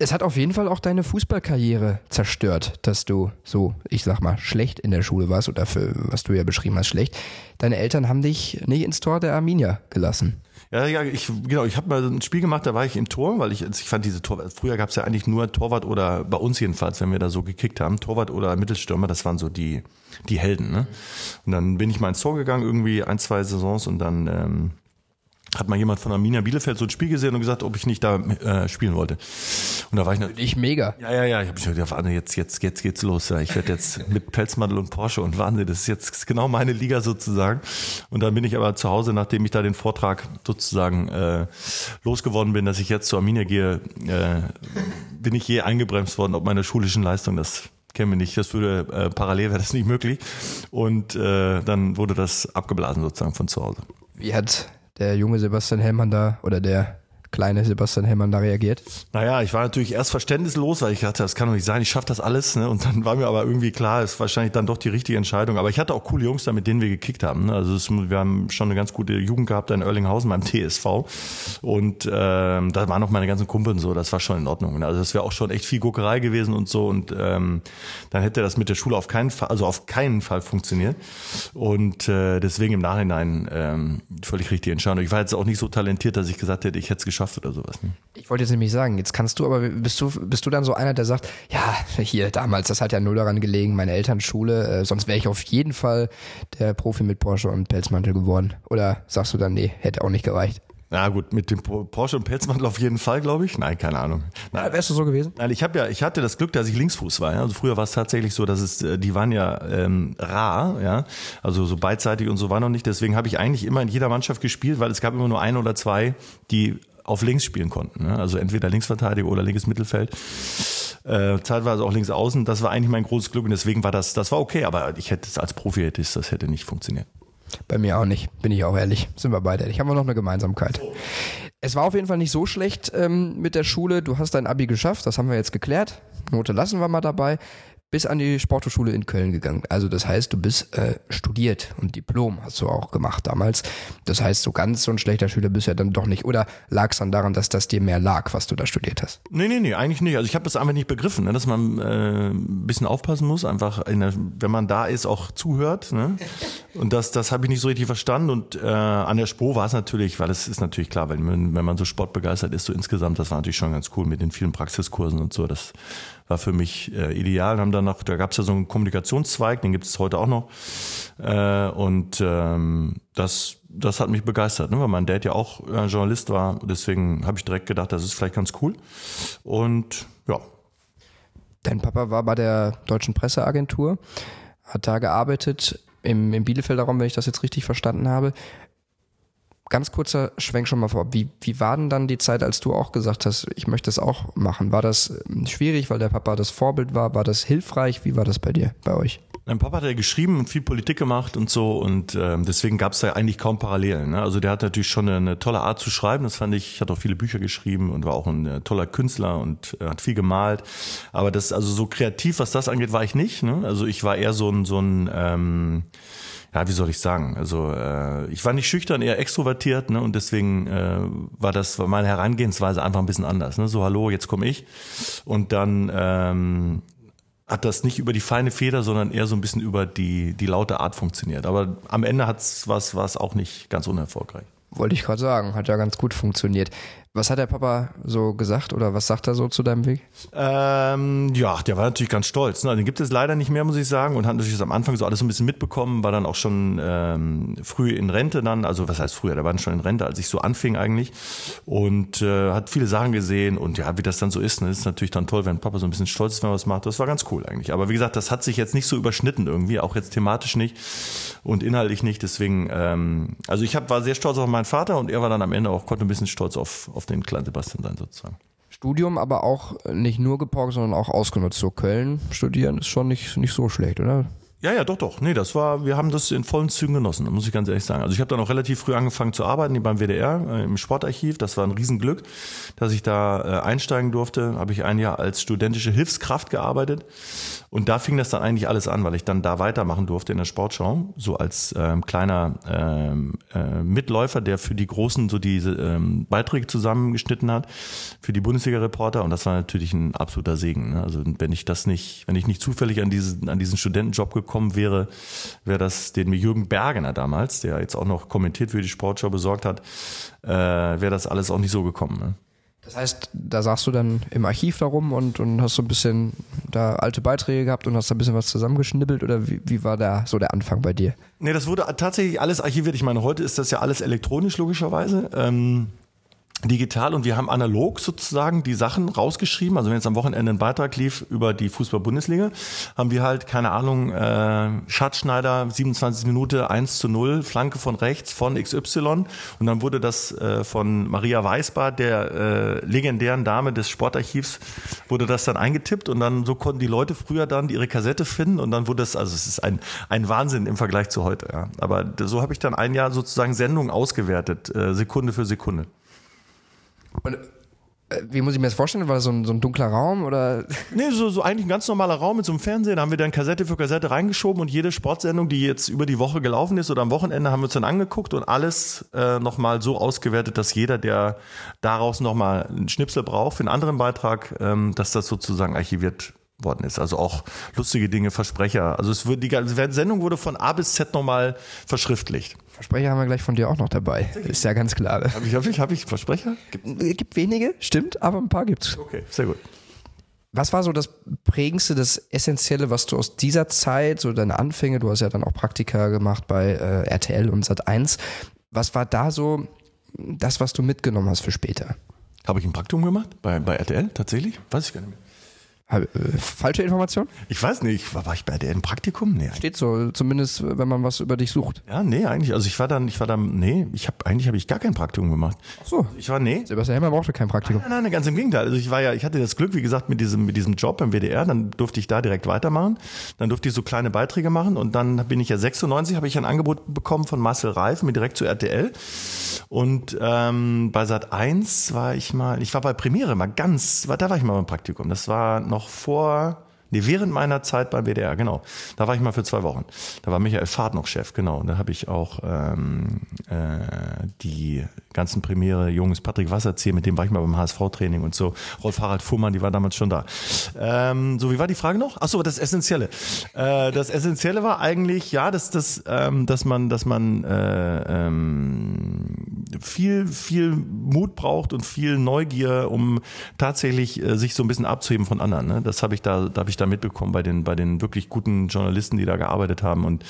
Es hat auf jeden Fall auch deine Fußballkarriere zerstört, dass du so, ich sag mal, schlecht in der Schule warst oder für was du ja beschrieben hast, schlecht. Deine Eltern haben dich nicht ins Tor der Arminia gelassen. Ja, ja, ich genau, ich habe mal ein Spiel gemacht, da war ich im Tor, weil ich ich fand diese Tor früher gab es ja eigentlich nur Torwart oder bei uns jedenfalls, wenn wir da so gekickt haben, Torwart oder Mittelstürmer, das waren so die die Helden, ne? Und dann bin ich mal ins Tor gegangen irgendwie ein, zwei Saisons und dann ähm, hat mal jemand von Arminia Bielefeld so ein Spiel gesehen und gesagt, ob ich nicht da äh, spielen wollte. Und da war ich natürlich Ich mega. ja, ja, ja. Ich habe gedacht, Arne, jetzt, jetzt, jetzt geht's los. Ja. Ich werde jetzt mit Pelzmantel und Porsche und Wahnsinn, das ist jetzt genau meine Liga sozusagen. Und dann bin ich aber zu Hause, nachdem ich da den Vortrag sozusagen äh, losgeworden bin, dass ich jetzt zur Arminia gehe, äh, bin ich je eingebremst worden, ob meine schulischen Leistung das kennen wir nicht. Das würde äh, parallel wäre das nicht möglich. Und äh, dann wurde das abgeblasen sozusagen von zu Hause. Wie hat der junge Sebastian Hellmann da oder der kleine Sebastian Hellmann da reagiert? Naja, ich war natürlich erst verständnislos, weil ich dachte, das kann doch nicht sein, ich schaffe das alles. Ne? Und dann war mir aber irgendwie klar, es ist wahrscheinlich dann doch die richtige Entscheidung. Aber ich hatte auch coole Jungs da, mit denen wir gekickt haben. Ne? Also es, wir haben schon eine ganz gute Jugend gehabt in Erlinghausen beim TSV. Und ähm, da waren auch meine ganzen Kumpel und so, das war schon in Ordnung. Also das wäre auch schon echt viel Guckerei gewesen und so. Und ähm, dann hätte das mit der Schule auf keinen Fall, also auf keinen Fall funktioniert. Und äh, deswegen im Nachhinein ähm, völlig richtige Entscheidung. Ich war jetzt auch nicht so talentiert, dass ich gesagt hätte, ich hätte es geschafft oder sowas. Ne? Ich wollte jetzt nämlich sagen, jetzt kannst du, aber bist du, bist du dann so einer, der sagt, ja, hier damals, das hat ja null daran gelegen, meine Eltern Schule, äh, sonst wäre ich auf jeden Fall der Profi mit Porsche und Pelzmantel geworden. Oder sagst du dann, nee, hätte auch nicht gereicht? Na gut, mit dem Porsche und Pelzmantel auf jeden Fall, glaube ich. Nein, keine Ahnung. Nein, Ja, wärst du so gewesen? Nein, ich habe ja, ich hatte das Glück, dass ich Linksfuß war. Ja? Also früher war es tatsächlich so, dass es, äh, die waren ja ähm, rar, ja, also so beidseitig und so war noch nicht. Deswegen habe ich eigentlich immer in jeder Mannschaft gespielt, weil es gab immer nur ein oder zwei, die auf links spielen konnten. Ne? Also entweder Linksverteidiger oder linkes Mittelfeld. Äh, zeitweise auch links außen. Das war eigentlich mein großes Glück und deswegen war das, das war okay, aber ich hätte es als Profi hätte ich, das hätte nicht funktioniert. Bei mir auch nicht, bin ich auch ehrlich. Sind wir beide ehrlich. Haben wir noch eine Gemeinsamkeit. Es war auf jeden Fall nicht so schlecht ähm, mit der Schule. Du hast dein Abi geschafft, das haben wir jetzt geklärt. Note lassen wir mal dabei. Bis an die Sporthochschule in Köln gegangen. Also das heißt, du bist äh, studiert und Diplom hast du auch gemacht damals. Das heißt, so ganz so ein schlechter Schüler bist du ja dann doch nicht. Oder lag es dann daran, dass das dir mehr lag, was du da studiert hast? Nee, nee, nee, eigentlich nicht. Also ich habe das einfach nicht begriffen, ne? dass man äh, ein bisschen aufpassen muss, einfach in der, wenn man da ist, auch zuhört. Ne? Und das, das habe ich nicht so richtig verstanden. Und äh, an der Spo war es natürlich, weil es ist natürlich klar, wenn man, wenn man so sportbegeistert ist, so insgesamt, das war natürlich schon ganz cool mit den vielen Praxiskursen und so. Das war für mich äh, ideal. Haben dann noch, da gab es ja so einen Kommunikationszweig, den gibt es heute auch noch. Äh, und ähm, das, das hat mich begeistert, ne? weil mein Dad ja auch äh, Journalist war. Deswegen habe ich direkt gedacht, das ist vielleicht ganz cool. Und ja, Dein Papa war bei der Deutschen Presseagentur, hat da gearbeitet. Im, im Bielefelder Raum, wenn ich das jetzt richtig verstanden habe. Ganz kurzer Schwenk schon mal vor. Wie, wie war denn dann die Zeit, als du auch gesagt hast, ich möchte das auch machen? War das ähm, schwierig, weil der Papa das Vorbild war? War das hilfreich? Wie war das bei dir, bei euch? Mein Papa hat ja geschrieben und viel Politik gemacht und so und ähm, deswegen gab es da eigentlich kaum Parallelen. Ne? Also der hat natürlich schon eine, tolle Art zu schreiben, das fand ich, hat auch viele Bücher geschrieben und war auch ein äh, toller Künstler und äh, hat viel gemalt. Aber das, also so kreativ, was das angeht, war ich nicht. Ne? Also ich war eher so ein, so ein ähm, ja, wie soll ich sagen? Also äh, ich war nicht schüchtern, eher extrovertiert, ne? Und deswegen äh, war das war meine Herangehensweise einfach ein bisschen anders. Ne? So, hallo, jetzt komme ich. Und dann ähm, hat das nicht über die feine Feder, sondern eher so ein bisschen über die, die laute Art funktioniert. Aber am Ende hat's was, war es auch nicht ganz unerfolgreich. Wollte ich gerade sagen, hat ja ganz gut funktioniert. Was hat der Papa so gesagt oder was sagt er so zu deinem Weg? Ähm, ja, der war natürlich ganz stolz. Ne? Den gibt es leider nicht mehr, muss ich sagen, und hat natürlich am Anfang so alles so ein bisschen mitbekommen, war dann auch schon ähm, früh in Rente dann, also was heißt früher, der war dann schon in Rente, als ich so anfing eigentlich und äh, hat viele Sachen gesehen und ja, wie das dann so ist, ne? ist natürlich dann toll, wenn Papa so ein bisschen stolz ist, wenn er was macht. Das war ganz cool eigentlich. Aber wie gesagt, das hat sich jetzt nicht so überschnitten irgendwie, auch jetzt thematisch nicht und inhaltlich nicht. Deswegen, ähm, also ich hab, war sehr stolz auf meinen Vater und er war dann am Ende auch, konnte ein bisschen stolz auf, auf den kleinen Sebastian sein sozusagen. Studium aber auch nicht nur geparkt, sondern auch ausgenutzt. So Köln studieren ist schon nicht, nicht so schlecht, oder? Ja, ja, doch, doch. Nee, das war, wir haben das in vollen Zügen genossen, muss ich ganz ehrlich sagen. Also ich habe dann auch relativ früh angefangen zu arbeiten, beim WDR, äh, im Sportarchiv. Das war ein Riesenglück, dass ich da äh, einsteigen durfte. Habe ich ein Jahr als studentische Hilfskraft gearbeitet. Und da fing das dann eigentlich alles an, weil ich dann da weitermachen durfte in der Sportschau, so als ähm, kleiner ähm, äh, Mitläufer, der für die Großen so diese ähm, Beiträge zusammengeschnitten hat, für die Bundesliga-Reporter. Und das war natürlich ein absoluter Segen. Ne? Also wenn ich das nicht, wenn ich nicht zufällig an diesen, an diesen Studentenjob gekommen wäre, wäre das, den Jürgen Bergener damals, der jetzt auch noch kommentiert für die Sportschau besorgt hat, äh, wäre das alles auch nicht so gekommen. Ne? Das heißt, da saßt du dann im Archiv darum und, und hast so ein bisschen da alte Beiträge gehabt und hast da ein bisschen was zusammengeschnibbelt oder wie, wie war da so der Anfang bei dir? Nee, das wurde tatsächlich alles archiviert. Ich meine, heute ist das ja alles elektronisch logischerweise. Ähm digital und wir haben analog sozusagen die Sachen rausgeschrieben. Also wenn jetzt am Wochenende ein Beitrag lief über die Fußball-Bundesliga, haben wir halt, keine Ahnung, äh, Schatzschneider, 27 Minuten, 1 zu 0, Flanke von rechts von XY und dann wurde das äh, von Maria Weißbart, der äh, legendären Dame des Sportarchivs, wurde das dann eingetippt und dann so konnten die Leute früher dann ihre Kassette finden und dann wurde es, also es ist ein, ein Wahnsinn im Vergleich zu heute. Ja. Aber so habe ich dann ein Jahr sozusagen Sendungen ausgewertet, äh, Sekunde für Sekunde. Und äh, wie muss ich mir das vorstellen? War das so ein, so ein dunkler Raum oder? Nee, so, so eigentlich ein ganz normaler Raum mit so einem Fernseher. Da haben wir dann Kassette für Kassette reingeschoben und jede Sportsendung, die jetzt über die Woche gelaufen ist oder am Wochenende, haben wir uns dann angeguckt und alles äh, nochmal so ausgewertet, dass jeder, der daraus nochmal einen Schnipsel braucht für einen anderen Beitrag, ähm, dass das sozusagen archiviert worden ist. Also auch lustige Dinge, Versprecher. Also es wird, die ganze Sendung wurde von A bis Z nochmal verschriftlicht. Versprecher haben wir gleich von dir auch noch dabei. Ist ja ganz klar. Habe ich, hab ich, hab ich Versprecher? Gibt, gibt wenige, stimmt, aber ein paar gibt's. Okay, sehr gut. Was war so das Prägendste, das Essentielle, was du aus dieser Zeit, so deine Anfänge, du hast ja dann auch Praktika gemacht bei äh, RTL und Sat1. Was war da so das, was du mitgenommen hast für später? Habe ich ein Praktikum gemacht bei, bei RTL tatsächlich? Weiß ich gar nicht mehr. Äh, falsche Information? Ich weiß nicht, war, war ich bei der im Praktikum? Nee. Steht so, zumindest wenn man was über dich sucht. Ja, nee, eigentlich. Also ich war dann, ich war dann, nee, ich habe eigentlich habe ich gar kein Praktikum gemacht. Ach so. Ich war nee. Sebastian Hellmann brauchte kein Praktikum. Nein, nein, nein, ganz im Gegenteil. Also ich war ja, ich hatte das Glück, wie gesagt, mit diesem mit diesem Job beim WDR, dann durfte ich da direkt weitermachen. Dann durfte ich so kleine Beiträge machen und dann bin ich ja 96, habe ich ein Angebot bekommen von Marcel Reif, mir direkt zu RTL. Und ähm, bei Sat 1 war ich mal, ich war bei Premiere mal ganz, da war ich mal beim Praktikum. Das war noch vor Nee, während meiner Zeit beim WDR, genau. Da war ich mal für zwei Wochen. Da war Michael Fahrt noch Chef, genau. Und da habe ich auch ähm, äh, die ganzen Premiere, Jungs, Patrick Wasserzieher, mit dem war ich mal beim HSV-Training und so. Rolf Harald Fuhrmann, die war damals schon da. Ähm, so, wie war die Frage noch? Ach so, das Essentielle. Äh, das Essentielle war eigentlich, ja, dass, dass, ähm, dass man, dass man äh, ähm, viel, viel Mut braucht und viel Neugier, um tatsächlich äh, sich so ein bisschen abzuheben von anderen. Ne? Das habe ich da, da habe ich da mitbekommen bei den, bei den wirklich guten Journalisten, die da gearbeitet haben. Und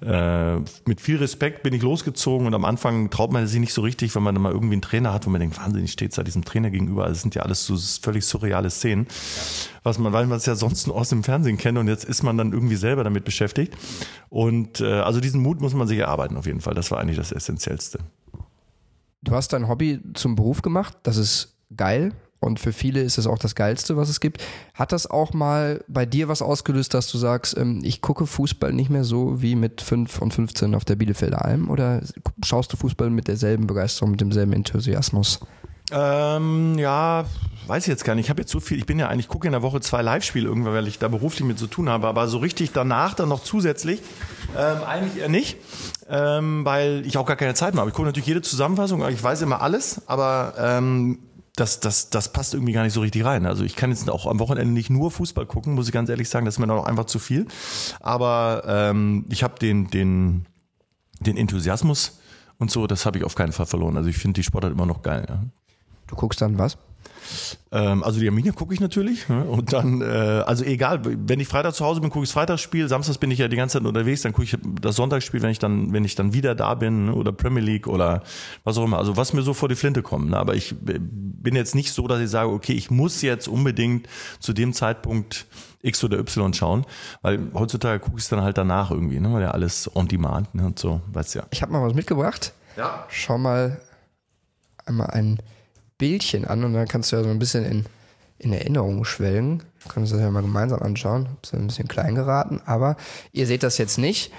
äh, mit viel Respekt bin ich losgezogen und am Anfang traut man sich nicht so richtig, wenn man dann mal irgendwie einen Trainer hat, wo man denkt, wahnsinnig steht da diesem Trainer gegenüber. Also es sind ja alles so völlig surreale Szenen, was man, weil man es ja sonst nur aus dem Fernsehen kennt und jetzt ist man dann irgendwie selber damit beschäftigt. Und äh, also diesen Mut muss man sich erarbeiten auf jeden Fall. Das war eigentlich das Essentiellste. Du hast dein Hobby zum Beruf gemacht, das ist geil und für viele ist es auch das Geilste, was es gibt. Hat das auch mal bei dir was ausgelöst, dass du sagst, ähm, ich gucke Fußball nicht mehr so wie mit 5 und 15 auf der Bielefelder Alm oder schaust du Fußball mit derselben Begeisterung, mit demselben Enthusiasmus? Ähm, ja, weiß ich jetzt gar nicht. Ich habe jetzt so viel, ich bin ja eigentlich, gucke in der Woche zwei Live-Spiele irgendwann, weil ich da beruflich mit zu tun habe, aber so richtig danach dann noch zusätzlich, ähm, eigentlich eher nicht, ähm, weil ich auch gar keine Zeit mehr habe. Ich gucke natürlich jede Zusammenfassung, ich weiß immer alles, aber ähm, das, das, das passt irgendwie gar nicht so richtig rein. Also ich kann jetzt auch am Wochenende nicht nur Fußball gucken, muss ich ganz ehrlich sagen, das ist mir noch einfach zu viel. Aber ähm, ich habe den, den, den Enthusiasmus und so, das habe ich auf keinen Fall verloren. Also ich finde die Sportart immer noch geil. Ja. Du guckst dann was? Ähm, also die Arminia gucke ich natürlich. Ne? Und dann, äh, also egal, wenn ich Freitag zu Hause bin, gucke ich das Freitagsspiel, samstags bin ich ja die ganze Zeit unterwegs, dann gucke ich das Sonntagsspiel, wenn ich dann, wenn ich dann wieder da bin, ne? oder Premier League oder was auch immer. Also was mir so vor die Flinte kommt. Ne? Aber ich äh, bin jetzt nicht so, dass ich sage, okay, ich muss jetzt unbedingt zu dem Zeitpunkt X oder Y schauen, weil heutzutage gucke ich es dann halt danach irgendwie, ne? weil ja alles on demand ne? und so, weißt ja. Ich habe mal was mitgebracht. Ja. Schau mal einmal ein Bildchen an und dann kannst du ja so ein bisschen in, in Erinnerung schwelgen. Wir können uns das ja mal gemeinsam anschauen. Ist ein bisschen klein geraten, aber ihr seht das jetzt nicht.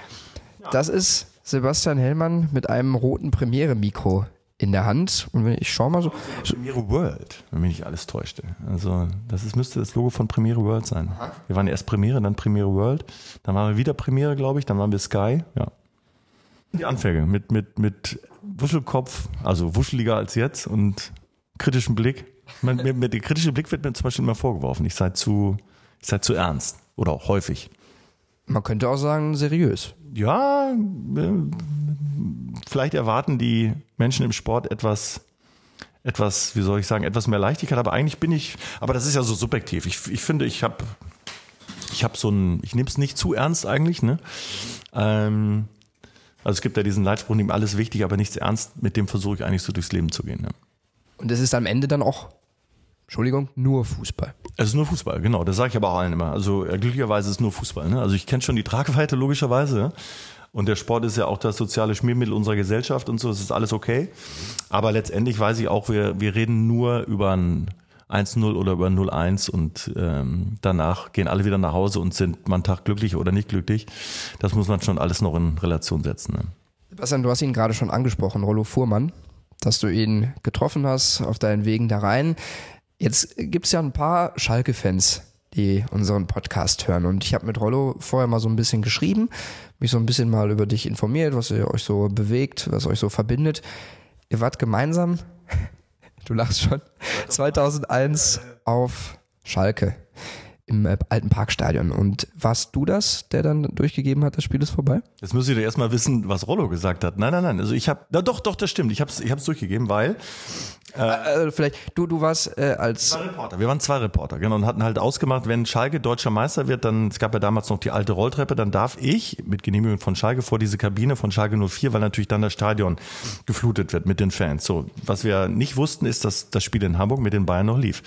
Das ist Sebastian Hellmann mit einem roten Premiere-Mikro in der Hand. Und wenn ich schau mal so. Premiere World, wenn mich nicht alles täuschte. Also, das ist, müsste das Logo von Premiere World sein. Wir waren erst Premiere, dann Premiere World. Dann waren wir wieder Premiere, glaube ich. Dann waren wir Sky. Ja. Die Anfänge mit, mit, mit Wuschelkopf, also wuscheliger als jetzt und kritischen Blick. Man, mir, mir, der kritische Blick wird mir zum Beispiel immer vorgeworfen. Ich sei zu, ich sei zu ernst. Oder auch häufig. Man könnte auch sagen, seriös. Ja, äh, vielleicht erwarten die Menschen im Sport etwas, etwas, wie soll ich sagen, etwas mehr Leichtigkeit, aber eigentlich bin ich, aber das ist ja so subjektiv. Ich, ich finde, ich habe ich habe so ein, ich nehme es nicht zu ernst eigentlich, ne? Ähm, also es gibt ja diesen Leitspruch, nimm alles wichtig, aber nichts ernst, mit dem versuche ich eigentlich so durchs Leben zu gehen. Ne? Und es ist am Ende dann auch, Entschuldigung, nur Fußball. Es ist nur Fußball, genau. Das sage ich aber auch allen immer. Also äh, glücklicherweise ist es nur Fußball. Ne? Also ich kenne schon die Tragweite logischerweise. Ja? Und der Sport ist ja auch das soziale Schmiermittel unserer Gesellschaft und so. Das ist alles okay. Aber letztendlich weiß ich auch, wir, wir reden nur über ein 1-0 oder über 0-1 und ähm, danach gehen alle wieder nach Hause und sind man Tag glücklich oder nicht glücklich. Das muss man schon alles noch in Relation setzen. Ne? Sebastian, du hast ihn gerade schon angesprochen, Rollo Fuhrmann dass du ihn getroffen hast auf deinen Wegen da rein. Jetzt gibt es ja ein paar Schalke-Fans, die unseren Podcast hören. Und ich habe mit Rollo vorher mal so ein bisschen geschrieben, mich so ein bisschen mal über dich informiert, was ihr euch so bewegt, was euch so verbindet. Ihr wart gemeinsam, du lachst schon, 2001 auf Schalke im äh, alten Parkstadion. Und warst du das, der dann durchgegeben hat, das Spiel ist vorbei? Jetzt müsst ihr erstmal wissen, was Rollo gesagt hat. Nein, nein, nein. Also ich habe, doch, doch, das stimmt. Ich habe es ich hab's durchgegeben, weil äh, äh, vielleicht, du, du warst äh, als. Zwei Reporter. Wir waren zwei Reporter, genau, und hatten halt ausgemacht, wenn Schalke deutscher Meister wird, dann, es gab ja damals noch die alte Rolltreppe, dann darf ich mit Genehmigung von Schalke vor diese Kabine von Schalke 04, weil natürlich dann das Stadion geflutet wird mit den Fans. So, was wir nicht wussten, ist, dass das Spiel in Hamburg mit den Bayern noch lief.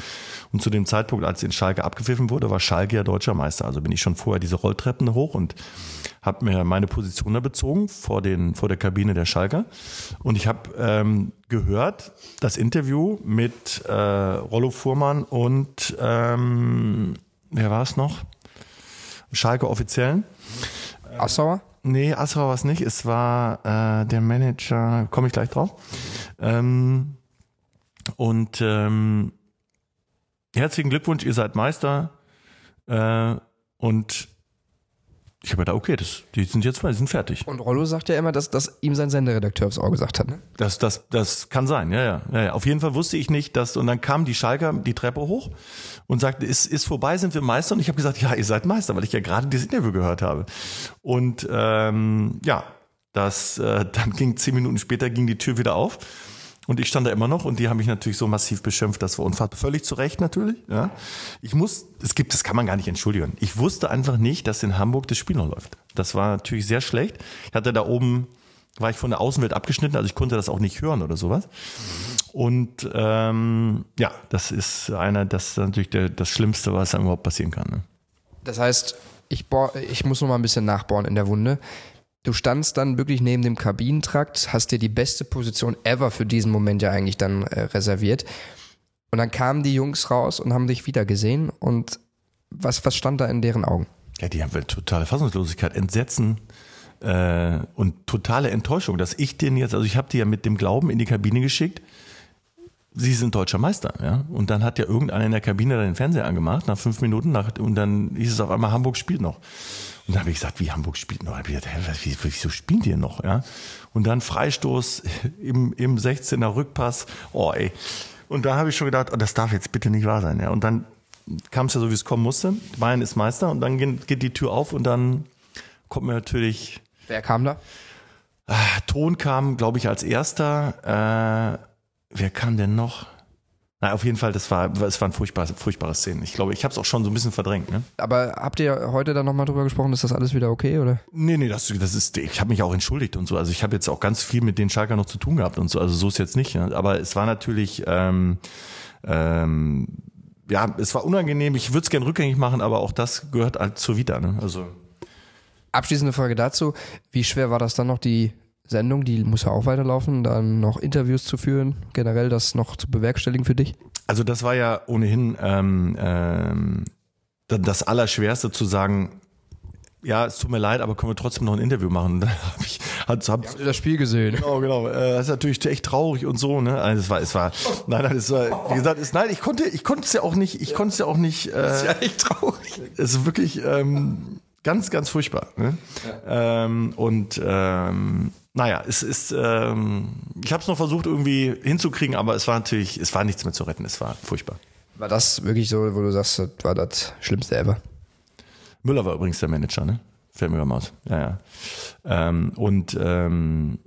Und zu dem Zeitpunkt, als in Schalke abgepfiffen wurde, war Schalke ja deutscher Meister. Also bin ich schon vorher diese Rolltreppen hoch und habe mir meine Position da bezogen vor, den, vor der Kabine der Schalker. Und ich habe ähm, gehört, das Interview mit äh, Rollo Fuhrmann und ähm, wer war es noch? Schalke Offiziellen. Assauer? Nee, Assauer war es nicht. Es war äh, der Manager, komme ich gleich drauf. Ähm, und ähm, herzlichen Glückwunsch, ihr seid Meister. Äh, und ich habe gedacht, okay, das, die sind jetzt die sind fertig. Und Rollo sagt ja immer, dass, dass ihm sein Senderedakteur aufs Ohr gesagt hat. Ne? Das, das, das kann sein, ja, ja, ja, ja. Auf jeden Fall wusste ich nicht, dass, und dann kam die Schalker die Treppe hoch und sagte, ist, ist vorbei, sind wir Meister? Und ich habe gesagt, ja, ihr seid Meister, weil ich ja gerade dieses Interview gehört habe. Und ähm, ja, das, äh, dann ging zehn Minuten später ging die Tür wieder auf. Und ich stand da immer noch und die haben mich natürlich so massiv beschimpft, dass wir unfassbar, völlig zu Recht natürlich. Ja. Ich muss, es gibt, das kann man gar nicht entschuldigen. Ich wusste einfach nicht, dass in Hamburg das Spiel noch läuft. Das war natürlich sehr schlecht. Ich hatte da oben, war ich von der Außenwelt abgeschnitten, also ich konnte das auch nicht hören oder sowas. Und ähm, ja, das ist einer, das ist natürlich der, das Schlimmste, was einem überhaupt passieren kann. Ne? Das heißt, ich, bohr, ich muss noch mal ein bisschen nachbohren in der Wunde. Du standst dann wirklich neben dem Kabinentrakt, hast dir die beste Position ever für diesen Moment ja eigentlich dann äh, reserviert. Und dann kamen die Jungs raus und haben dich wieder gesehen. Und was, was stand da in deren Augen? Ja, die haben totale Fassungslosigkeit, Entsetzen äh, und totale Enttäuschung, dass ich den jetzt, also ich habe die ja mit dem Glauben in die Kabine geschickt. Sie sind deutscher Meister, ja. Und dann hat ja irgendeiner in der Kabine den Fernseher angemacht, nach fünf Minuten, nach, und dann hieß es auf einmal, Hamburg spielt noch. Und dann habe ich gesagt, wie Hamburg spielt noch? Ich gesagt, hä, wieso spielen die noch? Ja? Und dann Freistoß im, im 16er Rückpass. Oh ey. Und da habe ich schon gedacht, oh, das darf jetzt bitte nicht wahr sein. Ja? Und dann kam es ja so, wie es kommen musste. Bayern ist Meister und dann geht, die Tür auf und dann kommt mir natürlich. Wer kam da? Äh, Ton kam, glaube ich, als erster. Äh, wer kam denn noch? Na, auf jeden Fall, das war, es waren furchtbare, furchtbare Szenen. Ich glaube, ich habe es auch schon so ein bisschen verdrängt. Ne? Aber habt ihr heute dann nochmal drüber gesprochen, ist das alles wieder okay, oder? Nee, nee, das, das ist, ich habe mich auch entschuldigt und so. Also ich habe jetzt auch ganz viel mit den Schalker noch zu tun gehabt und so. Also so ist jetzt nicht. Ne? Aber es war natürlich, ähm, ähm, ja, es war unangenehm. Ich würde es gern rückgängig machen, aber auch das gehört halt zur Vita. Ne? Also Abschließende Frage dazu. Wie schwer war das dann noch, die Sendung, die muss ja auch weiterlaufen, dann noch Interviews zu führen, generell das noch zu bewerkstelligen für dich? Also das war ja ohnehin ähm, ähm, das Allerschwerste zu sagen, ja, es tut mir leid, aber können wir trotzdem noch ein Interview machen? Dann hab ich, hab, hab, Hast du das Spiel gesehen? Genau, genau. Äh, das ist natürlich echt traurig und so, ne? Also es war, es war, nein, nein, es war, wie gesagt, es, nein, ich konnte, ich konnte es ja auch nicht, ich konnte es ja auch nicht. Äh, das ist ja echt traurig. Es ist wirklich ähm, ganz, ganz furchtbar. Ne? Ja. Ähm, und ähm, naja, es ist, ähm, ich habe es noch versucht irgendwie hinzukriegen, aber es war natürlich, es war nichts mehr zu retten, es war furchtbar. War das wirklich so, wo du sagst, das war das Schlimmste ever? Müller war übrigens der Manager, ne? Fällt mir mal aus. Ja, ja. Ähm, und ähm,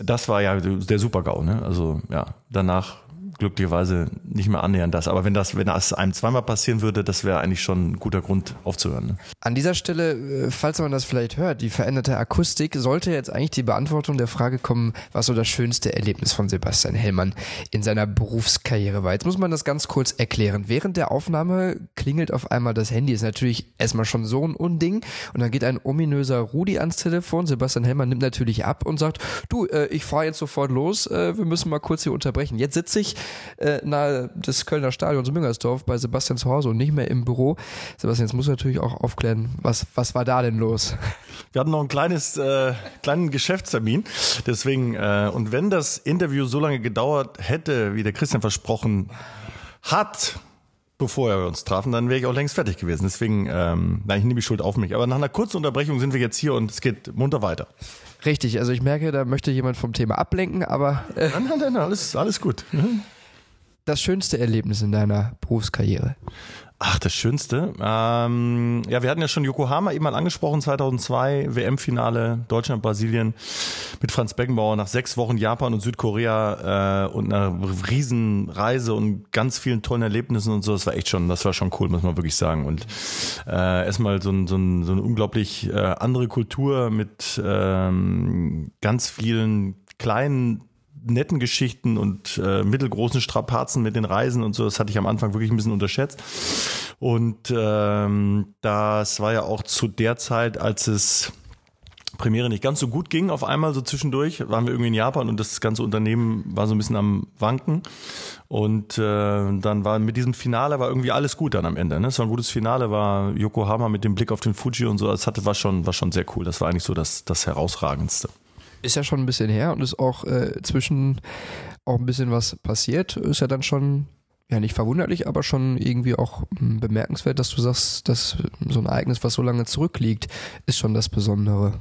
das war ja der Super-GAU, ne? Also ja, danach glücklicherweise nicht mehr annähernd das. Aber wenn das, wenn das einem zweimal passieren würde, das wäre eigentlich schon ein guter Grund aufzuhören. Ne? An dieser Stelle, äh, falls man das vielleicht hört, die veränderte Akustik, sollte jetzt eigentlich die Beantwortung der Frage kommen, was so das schönste Erlebnis von Sebastian Hellmann in seiner Berufskarriere war. Jetzt muss man das ganz kurz erklären. Während der Aufnahme klingelt auf einmal das Handy. Ist natürlich erstmal schon so ein Unding. Und dann geht ein ominöser Rudi ans Telefon. Sebastian Hellmann nimmt natürlich ab und sagt, du, äh, ich fahre jetzt sofort los. Äh, wir müssen mal kurz hier unterbrechen. Jetzt sitze ich äh, nahe des Kölner Stadions Müngersdorf bei Sebastian zu Hause und nicht mehr im Büro. Sebastian, jetzt muss natürlich auch aufklären, was, was war da denn los? Wir hatten noch ein kleines, äh, kleinen Geschäftstermin. Deswegen, äh, und wenn das Interview so lange gedauert hätte, wie der Christian versprochen hat, bevor wir uns trafen, dann wäre ich auch längst fertig gewesen. Deswegen, ähm, nein, ich nehme die Schuld auf mich. Aber nach einer kurzen Unterbrechung sind wir jetzt hier und es geht munter weiter. Richtig, also ich merke, da möchte jemand vom Thema ablenken, aber. Äh, nein, nein, nein, alles, alles gut. Das schönste Erlebnis in deiner Berufskarriere? Ach, das Schönste. Ähm, ja, wir hatten ja schon Yokohama eben mal angesprochen, 2002 WM-Finale Deutschland-Brasilien mit Franz Beckenbauer nach sechs Wochen Japan und Südkorea äh, und einer Riesenreise und ganz vielen tollen Erlebnissen und so. Das war echt schon, das war schon cool, muss man wirklich sagen. Und äh, erstmal so, ein, so, ein, so eine unglaublich äh, andere Kultur mit ähm, ganz vielen kleinen netten Geschichten und äh, mittelgroßen Strapazen mit den Reisen und so, das hatte ich am Anfang wirklich ein bisschen unterschätzt. Und ähm, das war ja auch zu der Zeit, als es Premiere nicht ganz so gut ging, auf einmal so zwischendurch, waren wir irgendwie in Japan und das ganze Unternehmen war so ein bisschen am Wanken. Und äh, dann war mit diesem Finale war irgendwie alles gut dann am Ende. Ne? Es war ein gutes Finale, war Yokohama mit dem Blick auf den Fuji und so. Das hatte war schon war schon sehr cool. Das war eigentlich so das das herausragendste. Ist ja schon ein bisschen her und ist auch äh, zwischen auch ein bisschen was passiert. Ist ja dann schon, ja nicht verwunderlich, aber schon irgendwie auch hm, bemerkenswert, dass du sagst, dass so ein Ereignis, was so lange zurückliegt, ist schon das Besondere.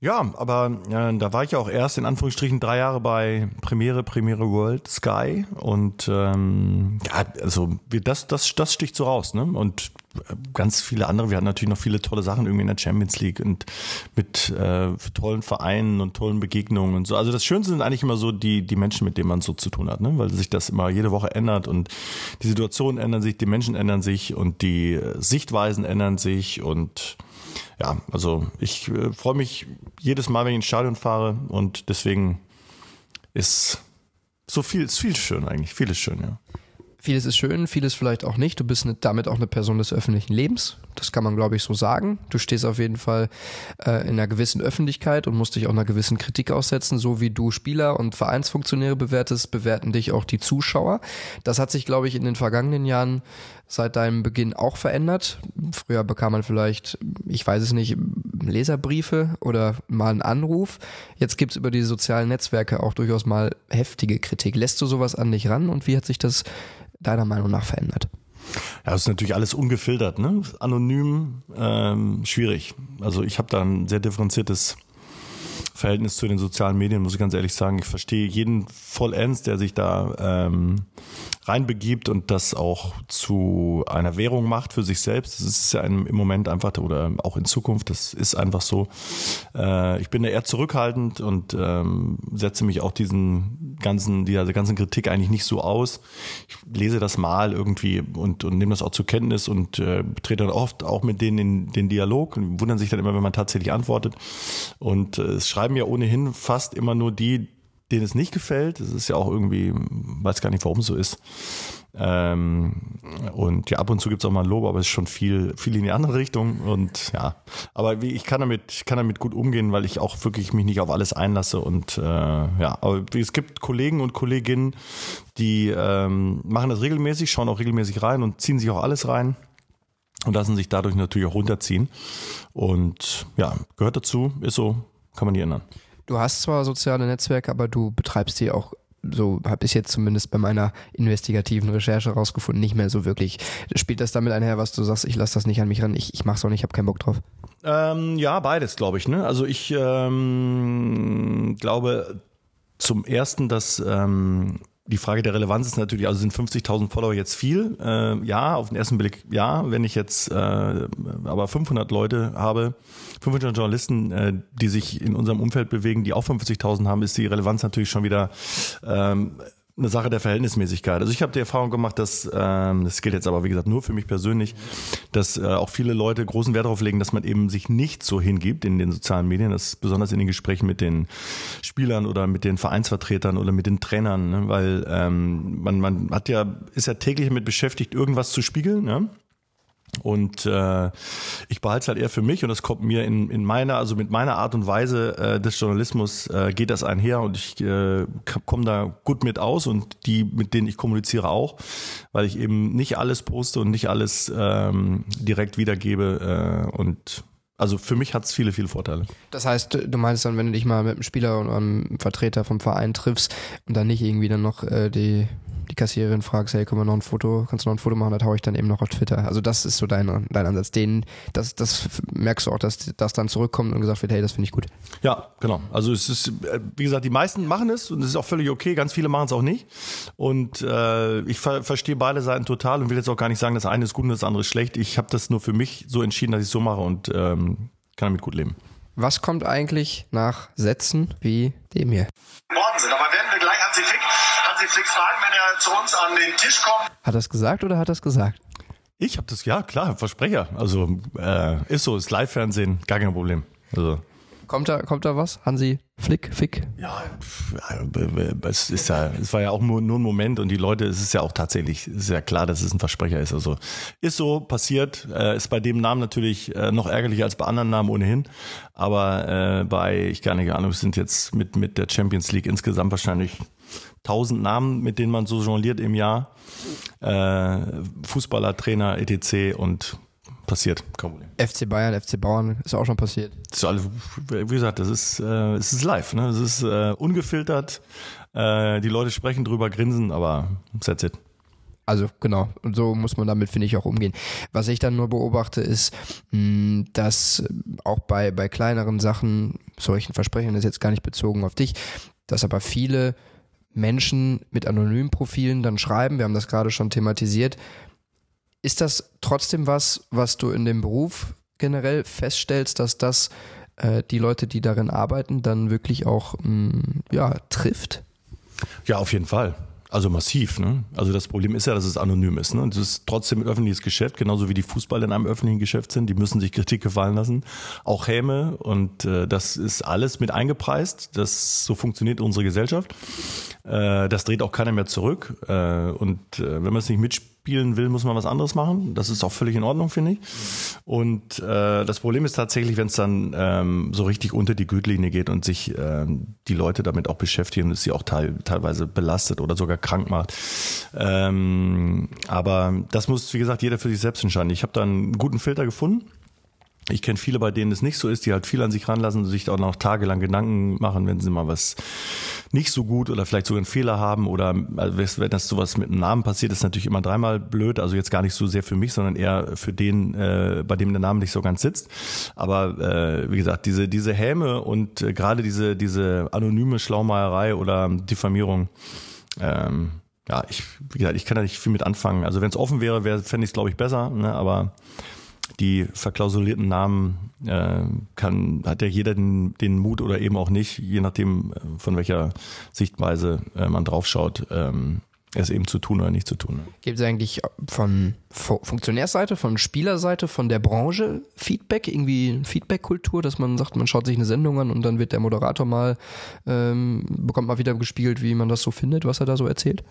Ja, aber äh, da war ich ja auch erst in Anführungsstrichen drei Jahre bei Premiere, Premiere World Sky und ähm, ja, also das, das, das sticht so raus, ne? Und äh, ganz viele andere. Wir hatten natürlich noch viele tolle Sachen irgendwie in der Champions League und mit äh, tollen Vereinen und tollen Begegnungen und so. Also das Schönste sind eigentlich immer so die die Menschen, mit denen man so zu tun hat, ne? Weil sich das immer jede Woche ändert und die Situationen ändern sich, die Menschen ändern sich und die äh, Sichtweisen ändern sich und ja, also ich äh, freue mich jedes Mal, wenn ich ins Stadion fahre und deswegen ist so viel, ist viel schön eigentlich, vieles schön, ja. Vieles ist schön, vieles vielleicht auch nicht. Du bist damit auch eine Person des öffentlichen Lebens. Das kann man, glaube ich, so sagen. Du stehst auf jeden Fall äh, in einer gewissen Öffentlichkeit und musst dich auch einer gewissen Kritik aussetzen. So wie du Spieler und Vereinsfunktionäre bewertest, bewerten dich auch die Zuschauer. Das hat sich, glaube ich, in den vergangenen Jahren seit deinem Beginn auch verändert. Früher bekam man vielleicht, ich weiß es nicht, Leserbriefe oder mal einen Anruf. Jetzt gibt's über die sozialen Netzwerke auch durchaus mal heftige Kritik. Lässt du sowas an dich ran und wie hat sich das deiner Meinung nach verändert? Ja, das ist natürlich alles ungefiltert, ne? Anonym, ähm, schwierig. Also ich habe da ein sehr differenziertes Verhältnis zu den sozialen Medien, muss ich ganz ehrlich sagen. Ich verstehe jeden vollends, der sich da ähm, reinbegibt und das auch zu einer Währung macht für sich selbst. Das ist ja im Moment einfach, oder auch in Zukunft, das ist einfach so. Äh, ich bin da eher zurückhaltend und ähm, setze mich auch diesen ganzen, dieser ganzen Kritik eigentlich nicht so aus. Ich lese das mal irgendwie und, und nehme das auch zur Kenntnis und äh, trete dann oft auch mit denen in den Dialog und wundern sich dann immer, wenn man tatsächlich antwortet. Und äh, es schreiben ja ohnehin fast immer nur die, denen es nicht gefällt. Das ist ja auch irgendwie, weiß gar nicht, warum so ist. Ähm, und ja, ab und zu gibt es auch mal ein Lob, aber es ist schon viel, viel in die andere Richtung. Und ja, aber wie, ich kann damit, ich kann damit gut umgehen, weil ich auch wirklich mich nicht auf alles einlasse. Und äh, ja, aber es gibt Kollegen und Kolleginnen, die ähm, machen das regelmäßig, schauen auch regelmäßig rein und ziehen sich auch alles rein und lassen sich dadurch natürlich auch runterziehen. Und ja, gehört dazu, ist so, kann man nicht ändern. Du hast zwar soziale Netzwerke, aber du betreibst die auch so habe ich jetzt zumindest bei meiner investigativen Recherche rausgefunden, nicht mehr so wirklich. Spielt das damit einher, was du sagst, ich lasse das nicht an mich ran, ich, ich mach's auch nicht, ich habe keinen Bock drauf? Ähm, ja, beides, glaube ich. Ne? Also ich ähm, glaube zum ersten, dass ähm, die Frage der Relevanz ist natürlich, also sind 50.000 Follower jetzt viel? Äh, ja, auf den ersten Blick ja. Wenn ich jetzt äh, aber 500 Leute habe, 500 Journalisten, äh, die sich in unserem Umfeld bewegen, die auch 50.000 haben, ist die Relevanz natürlich schon wieder ähm, eine Sache der Verhältnismäßigkeit. Also ich habe die Erfahrung gemacht, dass, ähm, das gilt jetzt aber wie gesagt nur für mich persönlich, dass äh, auch viele Leute großen Wert darauf legen, dass man eben sich nicht so hingibt in den sozialen Medien, das ist besonders in den Gesprächen mit den Spielern oder mit den Vereinsvertretern oder mit den Trainern, ne? weil ähm, man, man hat ja, ist ja täglich damit beschäftigt, irgendwas zu spiegeln. Ne? Und äh, ich behalte es halt eher für mich und das kommt mir in, in meiner, also mit meiner Art und Weise äh, des Journalismus äh, geht das einher und ich äh, komme da gut mit aus und die, mit denen ich kommuniziere auch, weil ich eben nicht alles poste und nicht alles ähm, direkt wiedergebe äh, und also für mich hat es viele, viele Vorteile. Das heißt, du meinst dann, wenn du dich mal mit einem Spieler oder einem Vertreter vom Verein triffst und dann nicht irgendwie dann noch äh, die die Kassiererin fragst, hey, können wir noch ein Foto, kannst du noch ein Foto machen, das haue ich dann eben noch auf Twitter. Also das ist so dein, dein Ansatz. Den, das, das merkst du auch, dass das dann zurückkommt und gesagt wird, hey, das finde ich gut. Ja, genau. Also es ist, wie gesagt, die meisten machen es und es ist auch völlig okay. Ganz viele machen es auch nicht. Und äh, ich ver verstehe beide Seiten total und will jetzt auch gar nicht sagen, das eine ist gut und das andere ist schlecht. Ich habe das nur für mich so entschieden, dass ich es so mache und ähm, kann damit gut leben. Was kommt eigentlich nach Sätzen wie dem hier? Worden sind, aber werden wir gleich Hansi Fick Hansi Flick fragen, wenn er zu uns an den Tisch kommt. Hat er es gesagt oder hat er es gesagt? Ich habe das, ja klar, Versprecher. Also äh, ist so, ist Live-Fernsehen, gar kein Problem. Also. Kommt da, kommt da was? Hansi Flick, Fick? Ja, es ist ja, es war ja auch nur, nur ein Moment und die Leute, es ist ja auch tatsächlich, es ist ja klar, dass es ein Versprecher ist. Also ist so passiert, äh, ist bei dem Namen natürlich äh, noch ärgerlicher als bei anderen Namen ohnehin. Aber äh, bei, ich gar nicht Ahnung, sind jetzt mit, mit der Champions League insgesamt wahrscheinlich tausend Namen, mit denen man so jongliert im Jahr. Äh, Fußballer, Trainer, etc. und passiert, kein Problem. FC Bayern, FC Bauern ist auch schon passiert. Wie gesagt, das ist, äh, es ist live, ne? Es ist äh, ungefiltert. Äh, die Leute sprechen drüber, grinsen, aber that's it. Also genau, und so muss man damit, finde ich, auch umgehen. Was ich dann nur beobachte, ist, mh, dass auch bei, bei kleineren Sachen, solchen Versprechen ist jetzt gar nicht bezogen auf dich, dass aber viele Menschen mit anonymen Profilen dann schreiben, wir haben das gerade schon thematisiert. Ist das trotzdem was, was du in dem Beruf generell feststellst, dass das äh, die Leute, die darin arbeiten, dann wirklich auch mh, ja, trifft? Ja, auf jeden Fall. Also massiv. Ne? Also das Problem ist ja, dass es anonym ist. Ne? Und es ist trotzdem ein öffentliches Geschäft, genauso wie die Fußballer in einem öffentlichen Geschäft sind. Die müssen sich Kritik gefallen lassen. Auch Häme. Und äh, das ist alles mit eingepreist. Das, so funktioniert unsere Gesellschaft. Äh, das dreht auch keiner mehr zurück. Äh, und äh, wenn man es nicht mitspielen will, muss man was anderes machen. Das ist auch völlig in Ordnung, finde ich. Und äh, das Problem ist tatsächlich, wenn es dann ähm, so richtig unter die Gürtellinie geht und sich ähm, die Leute damit auch beschäftigen, dass sie auch teil, teilweise belastet oder sogar krank macht. Ähm, aber das muss, wie gesagt, jeder für sich selbst entscheiden. Ich habe da einen guten Filter gefunden. Ich kenne viele, bei denen es nicht so ist, die halt viel an sich ranlassen und sich auch noch tagelang Gedanken machen, wenn sie mal was nicht so gut oder vielleicht sogar einen Fehler haben oder also wenn das sowas mit einem Namen passiert, ist natürlich immer dreimal blöd. Also jetzt gar nicht so sehr für mich, sondern eher für den, äh, bei dem der Name nicht so ganz sitzt. Aber äh, wie gesagt, diese diese Häme und äh, gerade diese diese anonyme Schlaumeierei oder Diffamierung. Ähm, ja, ich, wie gesagt, ich kann da nicht viel mit anfangen. Also wenn es offen wäre, wäre fände ich es, glaube ich, besser. Ne? Aber die verklausulierten Namen äh, kann, hat ja jeder den, den Mut oder eben auch nicht, je nachdem, äh, von welcher Sichtweise äh, man draufschaut, ähm, es eben zu tun oder nicht zu tun. Gibt es eigentlich von Funktionärsseite, von Spielerseite, von der Branche Feedback, irgendwie Feedback-Kultur, dass man sagt, man schaut sich eine Sendung an und dann wird der Moderator mal, ähm, bekommt mal wieder gespiegelt, wie man das so findet, was er da so erzählt?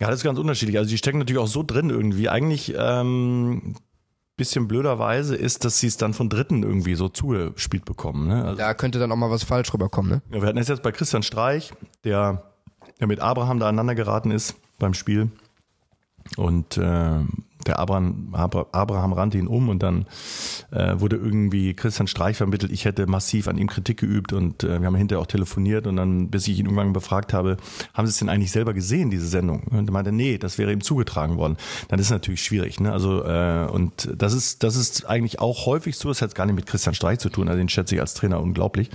Ja, das ist ganz unterschiedlich. Also die stecken natürlich auch so drin irgendwie. Eigentlich ähm, bisschen blöderweise ist, dass sie es dann von Dritten irgendwie so zugespielt bekommen. Ne? Also, da könnte dann auch mal was falsch rüberkommen. Ne? Ja, wir hatten es jetzt bei Christian Streich, der, der mit Abraham da aneinander geraten ist beim Spiel. Und äh, der Abraham, Abraham rannte ihn um und dann äh, wurde irgendwie Christian Streich vermittelt, ich hätte massiv an ihm Kritik geübt und äh, wir haben hinterher auch telefoniert und dann, bis ich ihn irgendwann befragt habe, haben Sie es denn eigentlich selber gesehen, diese Sendung? Und er meinte, nee, das wäre ihm zugetragen worden. Dann ist es natürlich schwierig. Ne? Also äh, und das ist, das ist eigentlich auch häufig so, das hat gar nicht mit Christian Streich zu tun, also den schätze ich als Trainer unglaublich.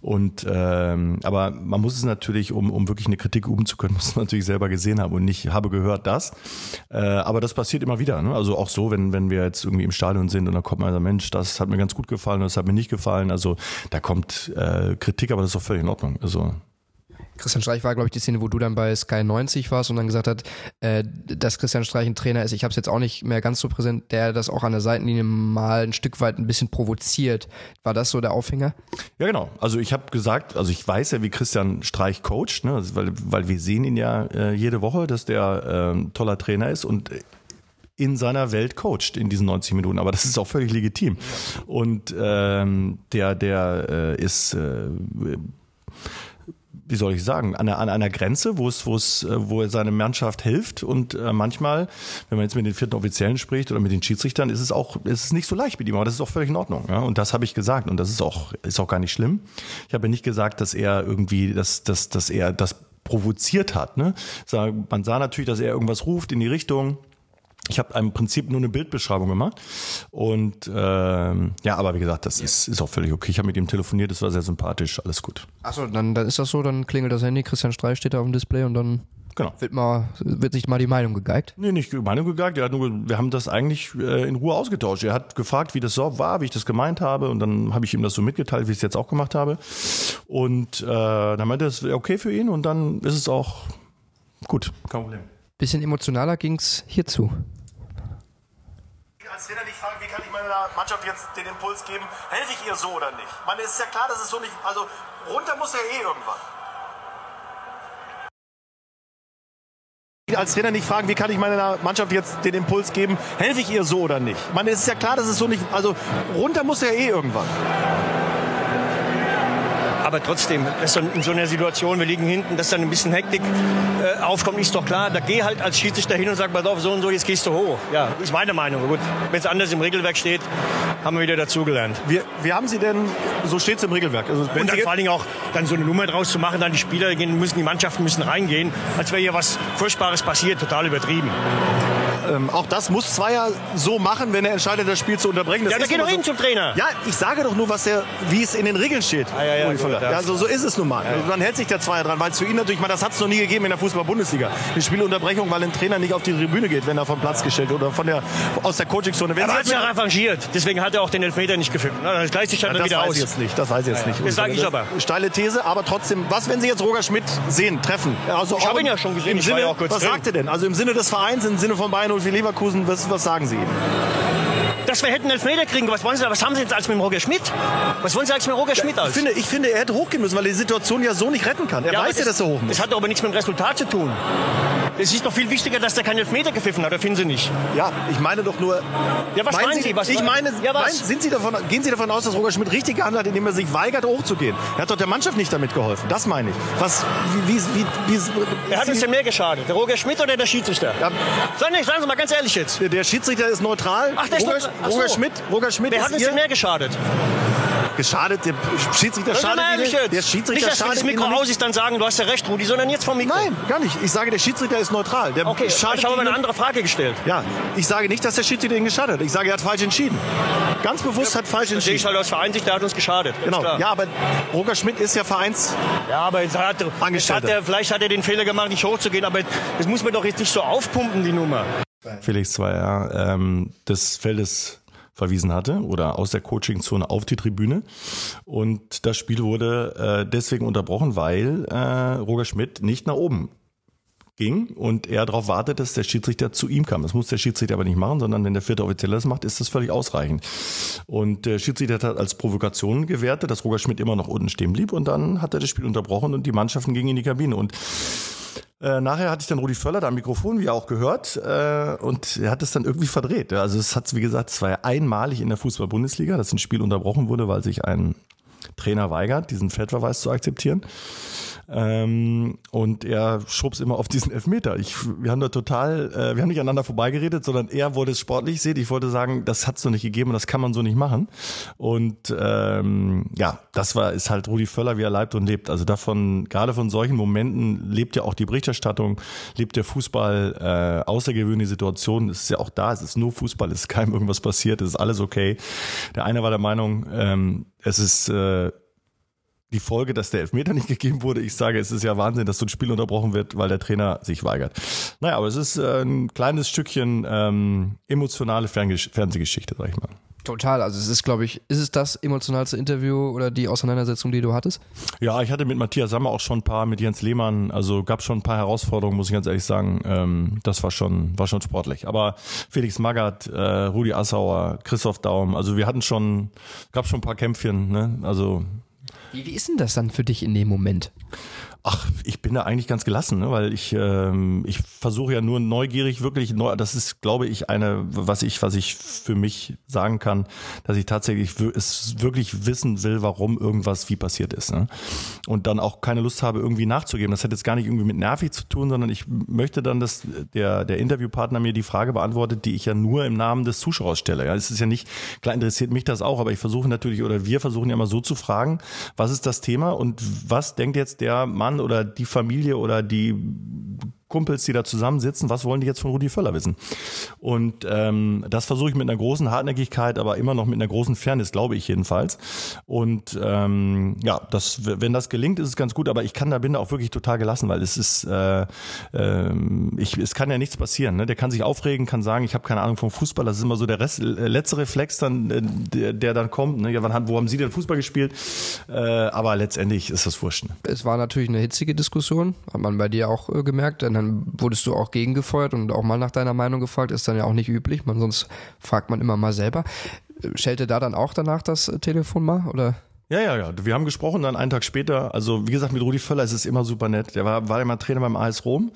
Und ähm, aber man muss es natürlich, um, um wirklich eine Kritik üben zu können, muss man natürlich selber gesehen haben und nicht habe gehört das. Äh, aber das passiert immer immer wieder. Ne? Also auch so, wenn, wenn wir jetzt irgendwie im Stadion sind und dann kommt man, Mensch, das hat mir ganz gut gefallen, das hat mir nicht gefallen. Also da kommt äh, Kritik, aber das ist auch völlig in Ordnung. Also Christian Streich war, glaube ich, die Szene, wo du dann bei Sky 90 warst und dann gesagt hat, äh, dass Christian Streich ein Trainer ist. Ich habe es jetzt auch nicht mehr ganz so präsent, der das auch an der Seitenlinie mal ein Stück weit ein bisschen provoziert. War das so der Aufhänger? Ja, genau. Also ich habe gesagt, also ich weiß ja, wie Christian Streich coacht, ne? Also weil, weil wir sehen ihn ja äh, jede Woche, dass der äh, toller Trainer ist und in seiner Welt coacht in diesen 90 Minuten. Aber das ist auch völlig legitim. Und ähm, der, der äh, ist äh, wie soll ich sagen, an einer, an einer Grenze, wo es, wo es, äh, wo er seine Mannschaft hilft. Und äh, manchmal, wenn man jetzt mit den vierten Offiziellen spricht oder mit den Schiedsrichtern, ist es auch, ist es nicht so leicht mit ihm, aber das ist auch völlig in Ordnung. Ja? Und das habe ich gesagt. Und das ist auch, ist auch gar nicht schlimm. Ich habe nicht gesagt, dass er irgendwie, dass, dass, dass er das provoziert hat. Ne? Man sah natürlich, dass er irgendwas ruft in die Richtung ich habe im Prinzip nur eine Bildbeschreibung gemacht. Und ähm, ja, aber wie gesagt, das ist, ist auch völlig okay. Ich habe mit ihm telefoniert, das war sehr sympathisch, alles gut. Achso, dann, dann ist das so, dann klingelt das Handy, Christian Streich steht da auf dem Display und dann genau. wird, mal, wird sich mal die Meinung gegeigt. Nee, nicht die Meinung gegeigt. Er hat nur, wir haben das eigentlich äh, in Ruhe ausgetauscht. Er hat gefragt, wie das so war, wie ich das gemeint habe. Und dann habe ich ihm das so mitgeteilt, wie ich es jetzt auch gemacht habe. Und äh, dann meinte er, es wäre okay für ihn und dann ist es auch gut, kein Problem. Bisschen emotionaler ging es hierzu. Als Trainer nicht fragen, wie kann ich meiner Mannschaft jetzt den Impuls geben, helfe ich ihr so oder nicht? Es ist ja klar, dass es so nicht, also runter muss er eh irgendwann. als Trainer nicht fragen, wie kann ich meiner Mannschaft jetzt den Impuls geben, helfe ich ihr so oder nicht? Es ist ja klar, dass es so nicht, also runter muss er eh irgendwann aber trotzdem, dass dann in so einer Situation, wir liegen hinten, dass dann ein bisschen Hektik äh, aufkommt, ist doch klar. Da geh halt als Schiedsrichter hin und sag, pass auf, so und so, jetzt gehst du hoch. Ja, ist meine Meinung. Gut, wenn es anders im Regelwerk steht, haben wir wieder dazugelernt. Wie, wie haben Sie denn, so steht es im Regelwerk. Also, wenn Und dann vor allen Dingen auch dann so eine Nummer draus zu machen, dann die Spieler gehen, müssen, die Mannschaften müssen reingehen, als wäre hier was Furchtbares passiert, total übertrieben. ähm, auch das muss Zweier so machen, wenn er entscheidet, das Spiel zu unterbrechen. Das Ja, da geht doch mal hin zum Trainer. Ja, ich sage doch nur, was der, wie es in den Regeln steht. Ah, ja, ja. Ja. ja, so, ist es nun mal. Also Dann hält sich der Zweier dran, weil es für ihn natürlich, das hat es noch nie gegeben in der Fußball-Bundesliga. Eine Spielunterbrechung, weil ein Trainer nicht auf die Tribüne geht, wenn er vom Platz gestellt oder von der, aus der Coachingzone. Er hat sich auch revanchiert, deswegen hat er auch den Elfmeter nicht gefilmt. Na, Das gleicht sich dann das wieder weiß aus. ich jetzt nicht. Das weiß ich jetzt nicht. Das sage ich aber. Steile These, aber trotzdem, was, wenn Sie jetzt Roger Schmidt sehen, treffen? Also Ich habe ihn ja schon gesehen, Im ich war Sinne, ja auch kurz was drin. sagt er denn? Also im Sinne des Vereins, im Sinne von Bayern 04 Leverkusen, was, was sagen Sie ihm? Dass wir hätten Elfmeter kriegen, was wollen Sie, was haben Sie jetzt als mit Roger Schmidt? Was wollen Sie als mit Roger Schmidt Ich als? finde, ich finde, er hätte hochgehen müssen, weil er die Situation ja so nicht retten kann. Er aber weiß ja, dass er hoch muss. Das hat aber nichts mit dem Resultat zu tun. Es ist doch viel wichtiger, dass der keinen Elfmeter gepfiffen hat, oder finden Sie nicht? Ja, ich meine doch nur. Ja, was meinen Sie? Was ich meine, Ja, was? meinen- sind Sie davon, gehen Sie davon aus, dass Roger Schmidt richtig gehandelt hat, indem er sich weigert, hochzugehen? Er hat doch der Mannschaft nicht damit geholfen. Das meine ich. Was, wie, wie, wie, wie Wer hat uns denn mehr geschadet? Der Roger Schmidt oder der Schiedsrichter? Ja. Sagen, Sie- sagen Sie mal ganz ehrlich jetzt. der, der Schiedsrichter ist neutral. Ach, der ist Roger, neutral. Ach so. Roger Schmidt, Roger Schmidt Wer hat ist uns denn mehr geschadet? Geschadet. Der Schiedsrichter schadet mal ehrlich Ihnen. jetzt. Der Schiedsrichter nicht, dass schadet das Mikro aus ist, dann sagen, du hast ja recht, Rudi, sondern jetzt vom Mikro. Nein, gar nicht. Ich sage, der Schiedsrichter ist neutral. Der Okay, ich habe aber eine andere Frage gestellt. Ja, ich sage nicht, dass der Schiedsrichter ihn geschadet hat. Ich sage, er hat falsch entschieden. Ganz bewusst hat falsch Das sehe ich entschieden. halt aus Vereinsicht, der hat uns geschadet. Genau. klar. Ja, aber Roger Schmidt ist ja Vereins. Ja, aber jetzt hat, jetzt hat er, vielleicht hat er den Fehler gemacht, nicht hochzugehen, aber das muss man doch jetzt nicht so aufpumpen, die Nummer. Felix Zweier ähm, des Feldes verwiesen hatte oder aus der Coachingzone auf die Tribüne. Und das Spiel wurde äh, deswegen unterbrochen, weil äh, Roger Schmidt nicht nach oben ging und er darauf wartet, dass der Schiedsrichter zu ihm kam. Das muss der Schiedsrichter aber nicht machen, sondern wenn der vierte Offizielle das macht, ist das völlig ausreichend. Und der Schiedsrichter hat als Provokation gewertet, dass Roger Schmidt immer noch unten stehen blieb und dann hat er das Spiel unterbrochen und die Mannschaften gingen in die Kabine. Und äh, nachher hatte ich dann Rudi Völler da am Mikrofon, wie auch gehört, äh, und er hat es dann irgendwie verdreht. Also es hat, wie gesagt, es war ja einmalig in der Fußball-Bundesliga, dass ein Spiel unterbrochen wurde, weil sich ein Trainer weigert, diesen Feldverweis zu akzeptieren. Ähm, und er schob es immer auf diesen Elfmeter. Ich, wir haben da total, äh, wir haben nicht aneinander vorbeigeredet, sondern er wollte es sportlich sehen. Ich wollte sagen, das hat es noch nicht gegeben und das kann man so nicht machen. Und ähm, ja, das war ist halt Rudi Völler, wie er leibt und lebt. Also davon, gerade von solchen Momenten lebt ja auch die Berichterstattung, lebt der Fußball, äh, außergewöhnliche Situationen. Es ist ja auch da, es ist nur Fußball, es ist keinem irgendwas passiert, es ist alles okay. Der eine war der Meinung, ähm, es ist äh, die Folge, dass der Elfmeter nicht gegeben wurde. Ich sage, es ist ja Wahnsinn, dass so ein Spiel unterbrochen wird, weil der Trainer sich weigert. Naja, aber es ist äh, ein kleines Stückchen ähm, emotionale Ferngesch Fernsehgeschichte, sag ich mal. Total. Also es ist, glaube ich, ist es das emotionalste Interview oder die Auseinandersetzung, die du hattest? Ja, ich hatte mit Matthias Sammer auch schon ein paar, mit Jens Lehmann, also gab schon ein paar Herausforderungen, muss ich ganz ehrlich sagen. Ähm, das war schon, war schon sportlich. Aber Felix Magath, äh, Rudi Assauer, Christoph Daum, also wir hatten schon, gab schon ein paar Kämpfchen, ne? Also Wie, wie ist denn das dann für dich in dem Moment? Ach, ich bin da eigentlich ganz gelassen, ne? weil ich ähm, ich versuche ja nur neugierig wirklich neu. Das ist, glaube ich, eine, was ich was ich für mich sagen kann, dass ich tatsächlich es wirklich wissen will, warum irgendwas wie passiert ist, ne? und dann auch keine Lust habe irgendwie nachzugeben. Das hat jetzt gar nicht irgendwie mit nervig zu tun, sondern ich möchte dann, dass der der Interviewpartner mir die Frage beantwortet, die ich ja nur im Namen des Zuschauers stelle. Ja, es ist ja nicht klar interessiert mich das auch, aber ich versuche natürlich oder wir versuchen ja mal so zu fragen, was ist das Thema und was denkt jetzt der Mann oder die Familie oder die Kumpels, die da zusammensitzen, was wollen die jetzt von Rudi Völler wissen? Und ähm, das versuche ich mit einer großen Hartnäckigkeit, aber immer noch mit einer großen Fairness, glaube ich jedenfalls. Und ähm, ja, das, wenn das gelingt, ist es ganz gut, aber ich kann da bin da auch wirklich total gelassen, weil es ist, äh, ähm, ich, es kann ja nichts passieren. Ne? Der kann sich aufregen, kann sagen, ich habe keine Ahnung vom Fußball. Das ist immer so der Rest, äh, letzte Reflex dann, äh, der, der dann kommt. Ne? Ja, wann, hat- wo haben Sie denn Fußball gespielt? Äh, aber letztendlich ist das wurscht. Ne? Es war natürlich eine hitzige Diskussion, hat man bei dir auch äh, gemerkt, denn dann wurdest du auch gegengefeuert und auch mal nach deiner Meinung gefragt, ist dann ja auch nicht üblich, man sonst fragt man immer mal selber. Äh, Schellte da dann auch danach das äh, Telefon mal oder? Ja, ja, ja. Wir haben gesprochen dann einen Tag später. Also wie gesagt, mit Rudi Völler ist es immer super nett. Der war, war mal Trainer beim AS Rom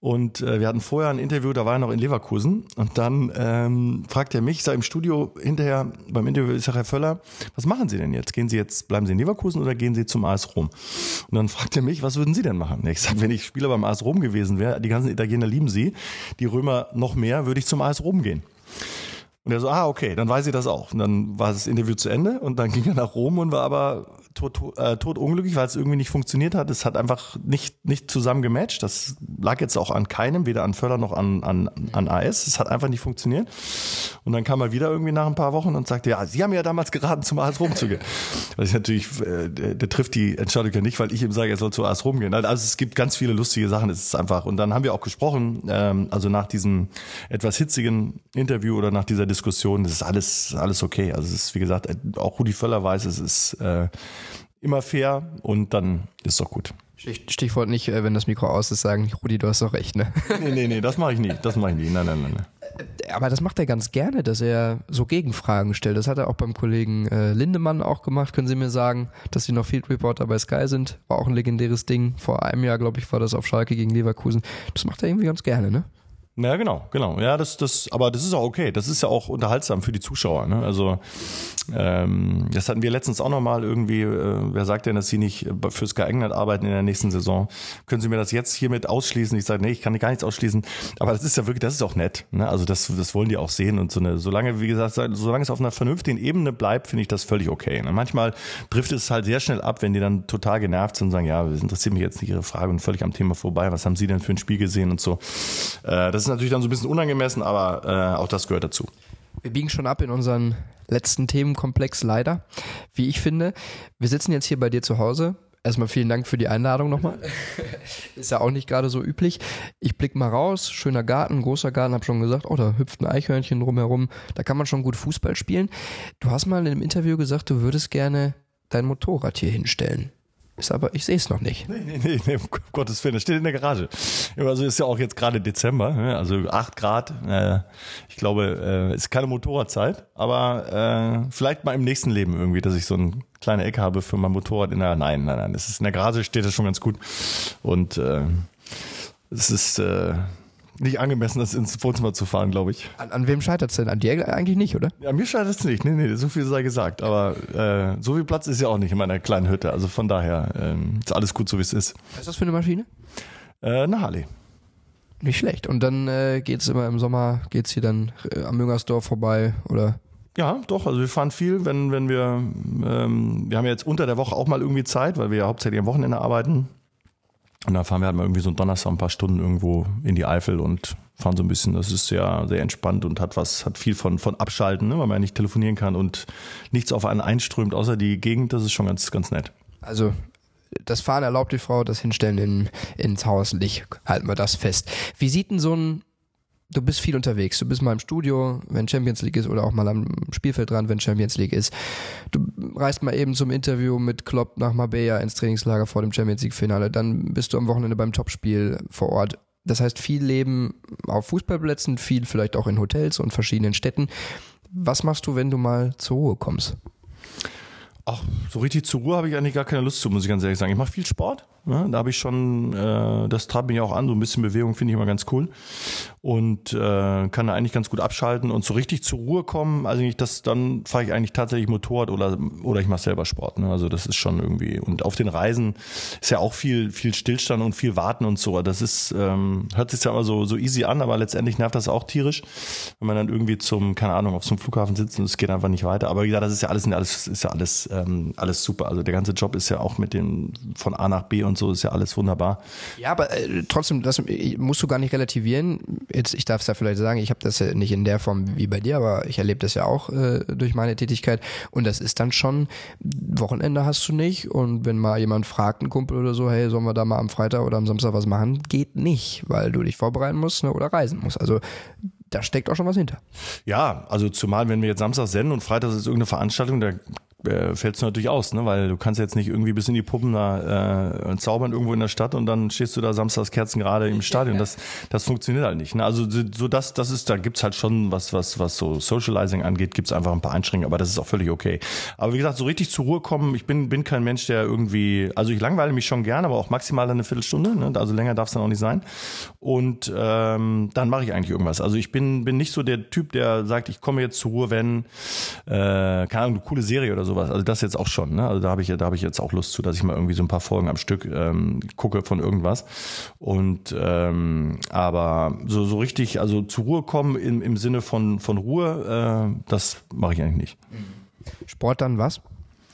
und äh, wir hatten vorher ein Interview, da war er noch in Leverkusen und dann ähm, fragt er mich, ich sag im Studio hinterher beim Interview, ich sag Herr Völler, was machen Sie denn jetzt? Gehen Sie jetzt, bleiben Sie in Leverkusen oder gehen Sie zum AS Rom? Und dann fragt er mich, was würden Sie denn machen? Ich sag, wenn ich Spieler beim AS Rom gewesen wäre, die ganzen Italiener lieben Sie, die Römer noch mehr, würde ich zum AS Rom gehen. Und er so, ah, okay, dann weiß ich das auch. Und dann war das Interview zu Ende und dann ging er nach Rom und war aber tot, tot, äh, tot unglücklich, weil es irgendwie nicht funktioniert hat. Es hat einfach nicht, nicht zusammen gematcht. Das lag jetzt auch an keinem, weder an Förder noch an, an, an AS. Es hat einfach nicht funktioniert. Und dann kam er wieder irgendwie nach ein paar Wochen und sagte, ja, Sie haben ja damals geraten, zum AS Rom zu gehen. Weil ich natürlich, äh, der, der trifft die Entscheidung ja nicht, weil ich ihm sage, er soll zu AS Rom gehen. Also es gibt ganz viele lustige Sachen. Es ist einfach, und dann haben wir auch gesprochen, ähm, also nach diesem etwas hitzigen Interview oder nach dieser Diskussion, das ist alles, alles okay. Also es ist, wie gesagt, auch Rudi Völler weiß, es ist äh, immer fair und dann ist es doch gut. Stichwort nicht, äh, wenn das Mikro aus ist, sagen, Rudi, du hast doch recht, ne? Nee, nee, nee, das mache ich nie. Das mache ich nie. Nein, nein, nein. nein. Äh, aber das macht er ganz gerne, dass er so Gegenfragen stellt. Das hat er auch beim Kollegen äh, Lindemann auch gemacht. Können Sie mir sagen, dass Sie noch Field Reporter bei Sky sind? War auch ein legendäres Ding. Vor einem Jahr, glaube ich, war das auf Schalke gegen Leverkusen. Das macht er irgendwie ganz gerne, ne? Ja, genau, genau. Ja, das, das, aber das ist auch okay. Das ist ja auch unterhaltsam für die Zuschauer. Ne? Also ähm, das hatten wir letztens auch nochmal irgendwie, äh, wer sagt denn, dass Sie nicht für Sky England arbeiten in der nächsten Saison? Können Sie mir das jetzt hiermit ausschließen? Ich sage, nee, ich kann gar nichts ausschließen. Aber das ist ja wirklich, das ist auch nett. Ne? Also das, das wollen die auch sehen. Und so eine, solange, wie gesagt, solange es auf einer vernünftigen Ebene bleibt, finde ich das völlig okay. Ne? Manchmal trifft es halt sehr schnell ab, wenn die dann total genervt sind und sagen, ja, das interessiert mich jetzt nicht Ihre Frage und völlig am Thema vorbei. Was haben Sie denn für ein Spiel gesehen und so? Äh, das ist natürlich dann so ein bisschen unangemessen, aber äh, auch das gehört dazu. Wir biegen schon ab in unseren letzten Themenkomplex leider, wie ich finde. Wir sitzen jetzt hier bei dir zu Hause. Erstmal vielen Dank für die Einladung nochmal. Ist ja auch nicht gerade so üblich. Ich blick mal raus, schöner Garten, großer Garten, hab schon gesagt, oh, da hüpft ein Eichhörnchen drumherum. Da kann man schon gut Fußball spielen. Du hast mal in einem Interview gesagt, du würdest gerne dein Motorrad hier hinstellen. Ist aber, ich sehe es noch nicht. Nee, nee, nee, um Gottes Willen, das steht in der Garage. Also ist ja auch jetzt gerade Dezember, ne? also acht Grad. Äh, ich glaube, äh, ist keine Motorradzeit, aber äh, vielleicht mal im nächsten Leben irgendwie, dass ich so eine kleine Ecke habe für mein Motorrad in der. Nein, nein, nein, das ist in der Garage steht das schon ganz gut. Und äh, es ist äh, nicht angemessen, das ins Wohnzimmer zu fahren, glaube ich. An, an wem scheitert es denn? An dir eigentlich nicht, oder? Ja, mir scheitert es nicht. Nee, nee, so viel sei gesagt. Aber äh, so viel Platz ist ja auch nicht in meiner kleinen Hütte. Also von daher ähm, ist alles gut, so wie es ist. Was ist das für eine Maschine? Äh, eine Harley. Nicht schlecht. Und dann äh, geht es immer im Sommer, geht es hier dann äh, am Müngersdorf vorbei, oder? Ja, doch. Also wir fahren viel, wenn, wenn wir, ähm, wir haben ja jetzt unter der Woche auch mal irgendwie Zeit, weil wir ja hauptsächlich am Wochenende arbeiten. Und dann fahren wir halt mal irgendwie so einen Donnerstag ein paar Stunden irgendwo in die Eifel und fahren so ein bisschen. Das ist ja sehr entspannt und hat was, hat viel von, von Abschalten, ne? weil man ja nicht telefonieren kann und nichts auf einen einströmt, außer die Gegend. Das ist schon ganz, ganz nett. Also das Fahren erlaubt die Frau, das Hinstellen in, ins Haus nicht. Halten wir das fest. Wie sieht denn so ein du bist viel unterwegs. Du bist mal im Studio, wenn Champions League ist, oder auch mal am Spielfeld dran, wenn Champions League ist. Du reist mal eben zum Interview mit Klopp nach Marbella ins Trainingslager vor dem Champions League Finale. Dann bist du am Wochenende beim Topspiel vor Ort. Das heißt, viel Leben auf Fußballplätzen, viel vielleicht auch in Hotels und verschiedenen Städten. Was machst du, wenn du mal zur Ruhe kommst? Ach, so richtig zur Ruhe habe ich eigentlich gar keine Lust zu, muss ich ganz ehrlich sagen. Ich mache viel Sport. Ja, da habe ich schon, äh, das treibt mich auch an, so ein bisschen Bewegung finde ich immer ganz cool. Und äh, kann da eigentlich ganz gut abschalten und so richtig zur Ruhe kommen. Also ich das, dann fahre ich eigentlich tatsächlich Motorrad oder, oder ich mache selber Sport. Ne? Also das ist schon irgendwie. Und auf den Reisen ist ja auch viel, viel Stillstand und viel Warten und so. Das ist, ähm, hört sich ja immer so, so easy an, aber letztendlich nervt das auch tierisch, wenn man dann irgendwie zum, keine Ahnung, auf so einem Flughafen sitzt und es geht einfach nicht weiter. Aber wie gesagt, das ist ja alles, alles, ist ja alles, ähm, alles super. Also der ganze Job ist ja auch mit den von A nach B und so ist ja alles wunderbar. Ja, aber äh, trotzdem, das musst du gar nicht relativieren. Jetzt, ich darf es ja vielleicht sagen, ich habe das ja nicht in der Form wie bei dir, aber ich erlebe das ja auch äh, durch meine Tätigkeit. Und das ist dann schon, Wochenende hast du nicht. Und wenn mal jemand fragt, ein Kumpel oder so, hey, sollen wir da mal am Freitag oder am Samstag was machen? Geht nicht, weil du dich vorbereiten musst ne, oder reisen musst. Also da steckt auch schon was hinter. Ja, also zumal, wenn wir jetzt Samstag senden und Freitag ist irgendeine Veranstaltung, da äh, fällt es natürlich aus, ne? weil du kannst jetzt nicht irgendwie bis in die Puppen da äh, zaubern irgendwo in der Stadt und dann stehst du da samstags Kerzen gerade im Stadion. Das, das funktioniert halt nicht. Ne? Also so das, das ist, da gibt's halt schon was, was, was so Socializing angeht, gibt's einfach ein paar Einschränkungen, aber das ist auch völlig okay. Aber wie gesagt, so richtig zur Ruhe kommen, ich bin, bin kein Mensch, der irgendwie, also ich langweile mich schon gern, aber auch maximal eine Viertelstunde, ne? also länger darf es dann auch nicht sein. Und ähm, dann mache ich eigentlich irgendwas. Also ich bin bin, nicht so der Typ, der sagt, ich komme jetzt zur Ruhe, wenn, äh, keine Ahnung, eine coole Serie oder sowas. Also das jetzt auch schon. Ne? Also da habe ich, da habe ich jetzt auch Lust zu, dass ich mal irgendwie so ein paar Folgen am Stück ähm, gucke von irgendwas. Und ähm, aber so, so richtig, also zur Ruhe kommen im, im Sinne von, von Ruhe, äh, das mache ich eigentlich nicht. Sport dann was?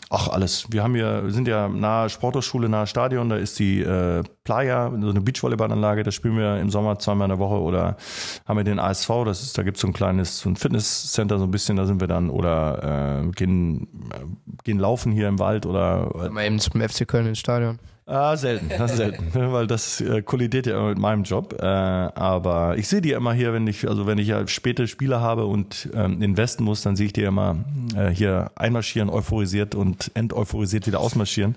Ach, alles. Wir haben hier, sind ja nahe Sporthochschule, nahe Stadion, da ist die äh, Playa, so eine Beachvolleyballanlage, da spielen wir im Sommer zweimal in der Woche oder haben wir den ASV, das ist, da gibt's so ein kleines so ein Fitnesscenter, so ein bisschen, da sind wir dann oder äh, gehen, äh, gehen laufen hier im Wald oder äh, Mal eben zum FC Köln ins Stadion. Ah, selten, das ist selten, weil das äh, kollidiert ja immer mit meinem Job. Äh, aber ich sehe die immer hier, wenn ich, also wenn ich ja späte Spiele habe und ähm, investen muss, dann sehe ich die immer äh, hier einmarschieren, euphorisiert und enteuphorisiert wieder ausmarschieren.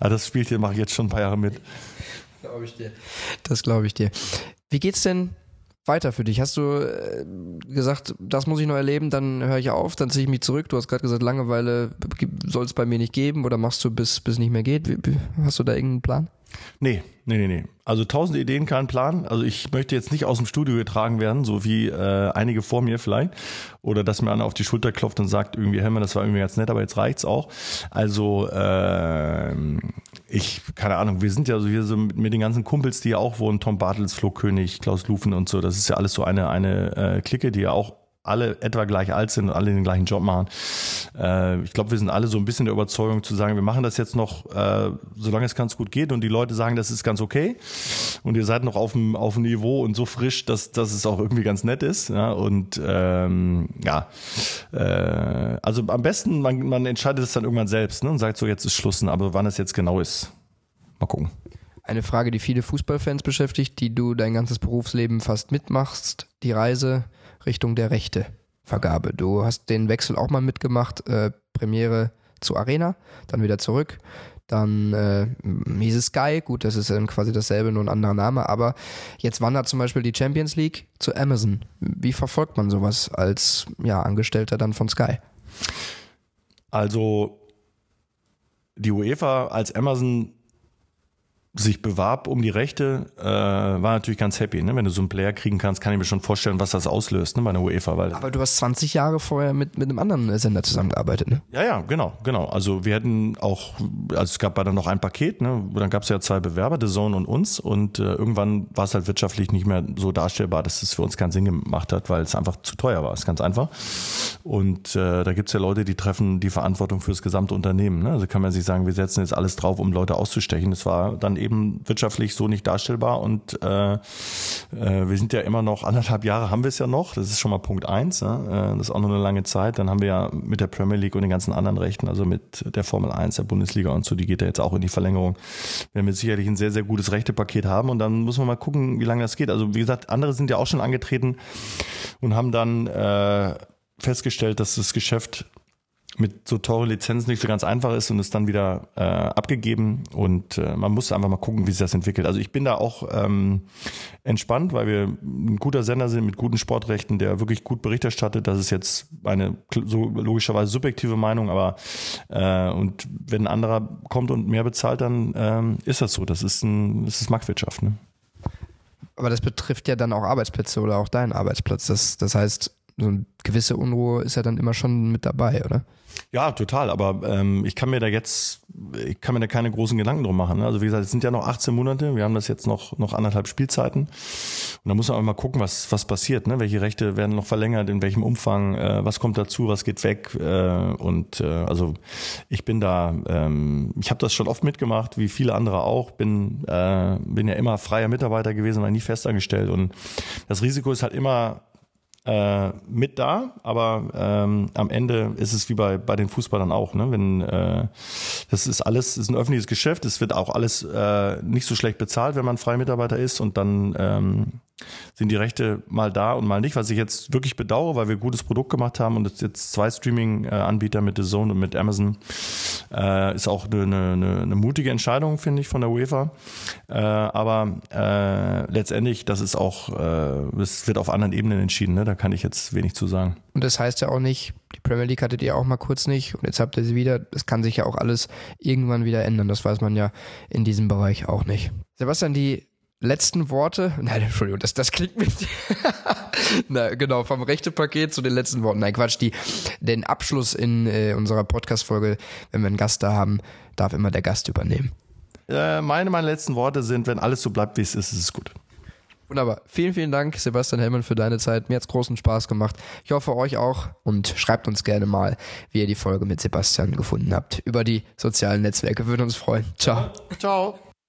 Aber das Spielchen mache ich jetzt schon ein paar Jahre mit. Glaube ich dir. Das glaube ich dir. Wie geht's denn weiter für dich? Hast du äh, gesagt, das muss ich noch erleben, dann höre ich auf, dann ziehe ich mich zurück. Du hast gerade gesagt, Langeweile soll es bei mir nicht geben oder machst du bis bis nicht mehr geht? Hast du da irgendeinen Plan? Nee, nee, nee, nee. Also tausend Ideen, kein Plan. Also ich möchte jetzt nicht aus dem Studio getragen werden, so wie äh, einige vor mir vielleicht. Oder dass mir einer auf die Schulter klopft und sagt, irgendwie, Helmer, das war irgendwie ganz nett, aber jetzt reicht's auch. Also äh, ich, keine Ahnung, wir sind ja so hier so mit, mit den ganzen Kumpels, die ja auch wohnen, Tom Bartels, Flo König, Klaus Lufen und so. Das ist ja alles so eine, eine äh, Clique, die ja auch alle etwa gleich alt sind und alle den gleichen Job machen. Äh, ich glaube, wir sind alle so ein bisschen der Überzeugung zu sagen, wir machen das jetzt noch, äh, solange es ganz gut geht und die Leute sagen, das ist ganz okay und ihr seid noch auf dem, auf Niveau und so frisch, dass, dass es auch irgendwie ganz nett ist. Ja? Und ähm, ja, äh, also am besten, man, man entscheidet es dann irgendwann selbst ne? und sagt so, jetzt ist Schluss, aber wann es jetzt genau ist, mal gucken. Eine Frage, die viele Fußballfans beschäftigt, die du dein ganzes Berufsleben fast mitmachst, die Reise Richtung der Rechtevergabe. Du hast den Wechsel auch mal mitgemacht, äh, Premiere zu Arena, dann wieder zurück. Dann äh, hieß es Sky, gut, das ist dann quasi dasselbe, nur ein anderer Name, aber jetzt wandert zum Beispiel die Champions League zu Amazon. Wie verfolgt man sowas als ja, Angestellter dann von Sky? Also die UEFA als Amazon sich bewarb um die Rechte, äh, war natürlich ganz happy. Ne? Wenn du so einen Player kriegen kannst, kann ich mir schon vorstellen, was das auslöst ne, bei der UEFA. Weil Aber du hast 20 Jahre vorher mit, mit einem anderen Sender zusammengearbeitet, ne? Ja, ja, genau, genau. Also wir hätten auch, also es gab dann noch ein Paket, ne? dann gab es ja zwei Bewerber, The Zone und uns und äh, irgendwann war es halt wirtschaftlich nicht mehr so darstellbar, dass es für uns keinen Sinn gemacht hat, weil es einfach zu teuer war, ist ganz einfach. Und äh, da gibt's ja Leute, die treffen die Verantwortung für das gesamte Unternehmen. Ne? Also kann man sich sagen, wir setzen jetzt alles drauf, um Leute auszustechen. Das war dann eben wirtschaftlich so nicht darstellbar und äh, äh, wir sind ja immer noch, anderthalb Jahre haben wir es ja noch, das ist schon mal Punkt eins, ja? Äh, das ist auch noch eine lange Zeit. Dann haben wir ja mit der Premier League und den ganzen anderen Rechten, also mit der Formel 1, der Bundesliga und so, die geht ja jetzt auch in die Verlängerung. Werden wir sicherlich ein sehr, sehr gutes Rechtepaket haben und dann muss man mal gucken, wie lange das geht. Also wie gesagt, andere sind ja auch schon angetreten und haben dann äh, festgestellt, dass das Geschäft mit so teuren Lizenzen nicht so ganz einfach ist und ist dann wieder äh, abgegeben und äh, man muss einfach mal gucken, wie sich das entwickelt. Also ich bin da auch ähm, entspannt, weil wir ein guter Sender sind mit guten Sportrechten, der wirklich gut Bericht erstattet. Das ist jetzt eine so logischerweise subjektive Meinung, aber äh, und wenn ein anderer kommt und mehr bezahlt, dann ähm, ist das so. Das ist ein, das ist Marktwirtschaft. Ne? Aber das betrifft ja dann auch Arbeitsplätze oder auch deinen Arbeitsplatz. Das, das heißt, so eine gewisse Unruhe ist ja dann immer schon mit dabei, oder? Ja, total. Aber ähm, ich kann mir da jetzt, ich kann mir da keine großen Gedanken drum machen. Ne? Also wie gesagt, es sind ja noch 18 Monate. Wir haben das jetzt noch noch anderthalb Spielzeiten. Und da muss man auch mal gucken, was was passiert. Ne? Welche Rechte werden noch verlängert? In welchem Umfang? Äh, was kommt dazu? Was geht weg? Äh, und äh, also ich bin da, ähm, ich habe das schon oft mitgemacht, wie viele andere auch. Bin äh, bin ja immer freier Mitarbeiter gewesen, war nie festangestellt. Und das Risiko ist halt immer äh, mit da, aber ähm, am Ende ist es wie bei, bei den Fußballern auch. Ne? Wenn äh, das ist alles, ist ein öffentliches Geschäft, es wird auch alles äh, nicht so schlecht bezahlt, wenn man freier Mitarbeiter ist und dann ähm, sind die Rechte mal da und mal nicht, was ich jetzt wirklich bedauere, weil wir ein gutes Produkt gemacht haben und jetzt zwei Streaming-Anbieter mit The Zone und mit Amazon äh, ist auch eine, eine, eine mutige Entscheidung, finde ich, von der UEFA. Äh, aber äh, letztendlich, das ist auch, äh, es wird auf anderen Ebenen entschieden, ne? da kann ich jetzt wenig zu sagen. Und das heißt ja auch nicht, die Premier League hattet ihr auch mal kurz nicht und jetzt habt ihr sie wieder. Das kann sich ja auch alles irgendwann wieder ändern. Das weiß man ja in diesem Bereich auch nicht. Sebastian, die letzten Worte. Nein, Entschuldigung, das, das klingt mit. Na, genau, vom rechte Paket zu den letzten Worten. Nein, Quatsch, die, den Abschluss in äh, unserer Podcast-Folge, wenn wir einen Gast da haben, darf immer der Gast übernehmen. Äh, meine, meine letzten Worte sind, wenn alles so bleibt, wie es ist, ist es gut. Wunderbar. Vielen, vielen Dank, Sebastian Hellmann, für deine Zeit. Mir hat's großen Spaß gemacht. Ich hoffe, euch auch. Und schreibt uns gerne mal, wie ihr die Folge mit Sebastian gefunden habt. Über die sozialen Netzwerke. Würde uns freuen. Ciao. Ciao.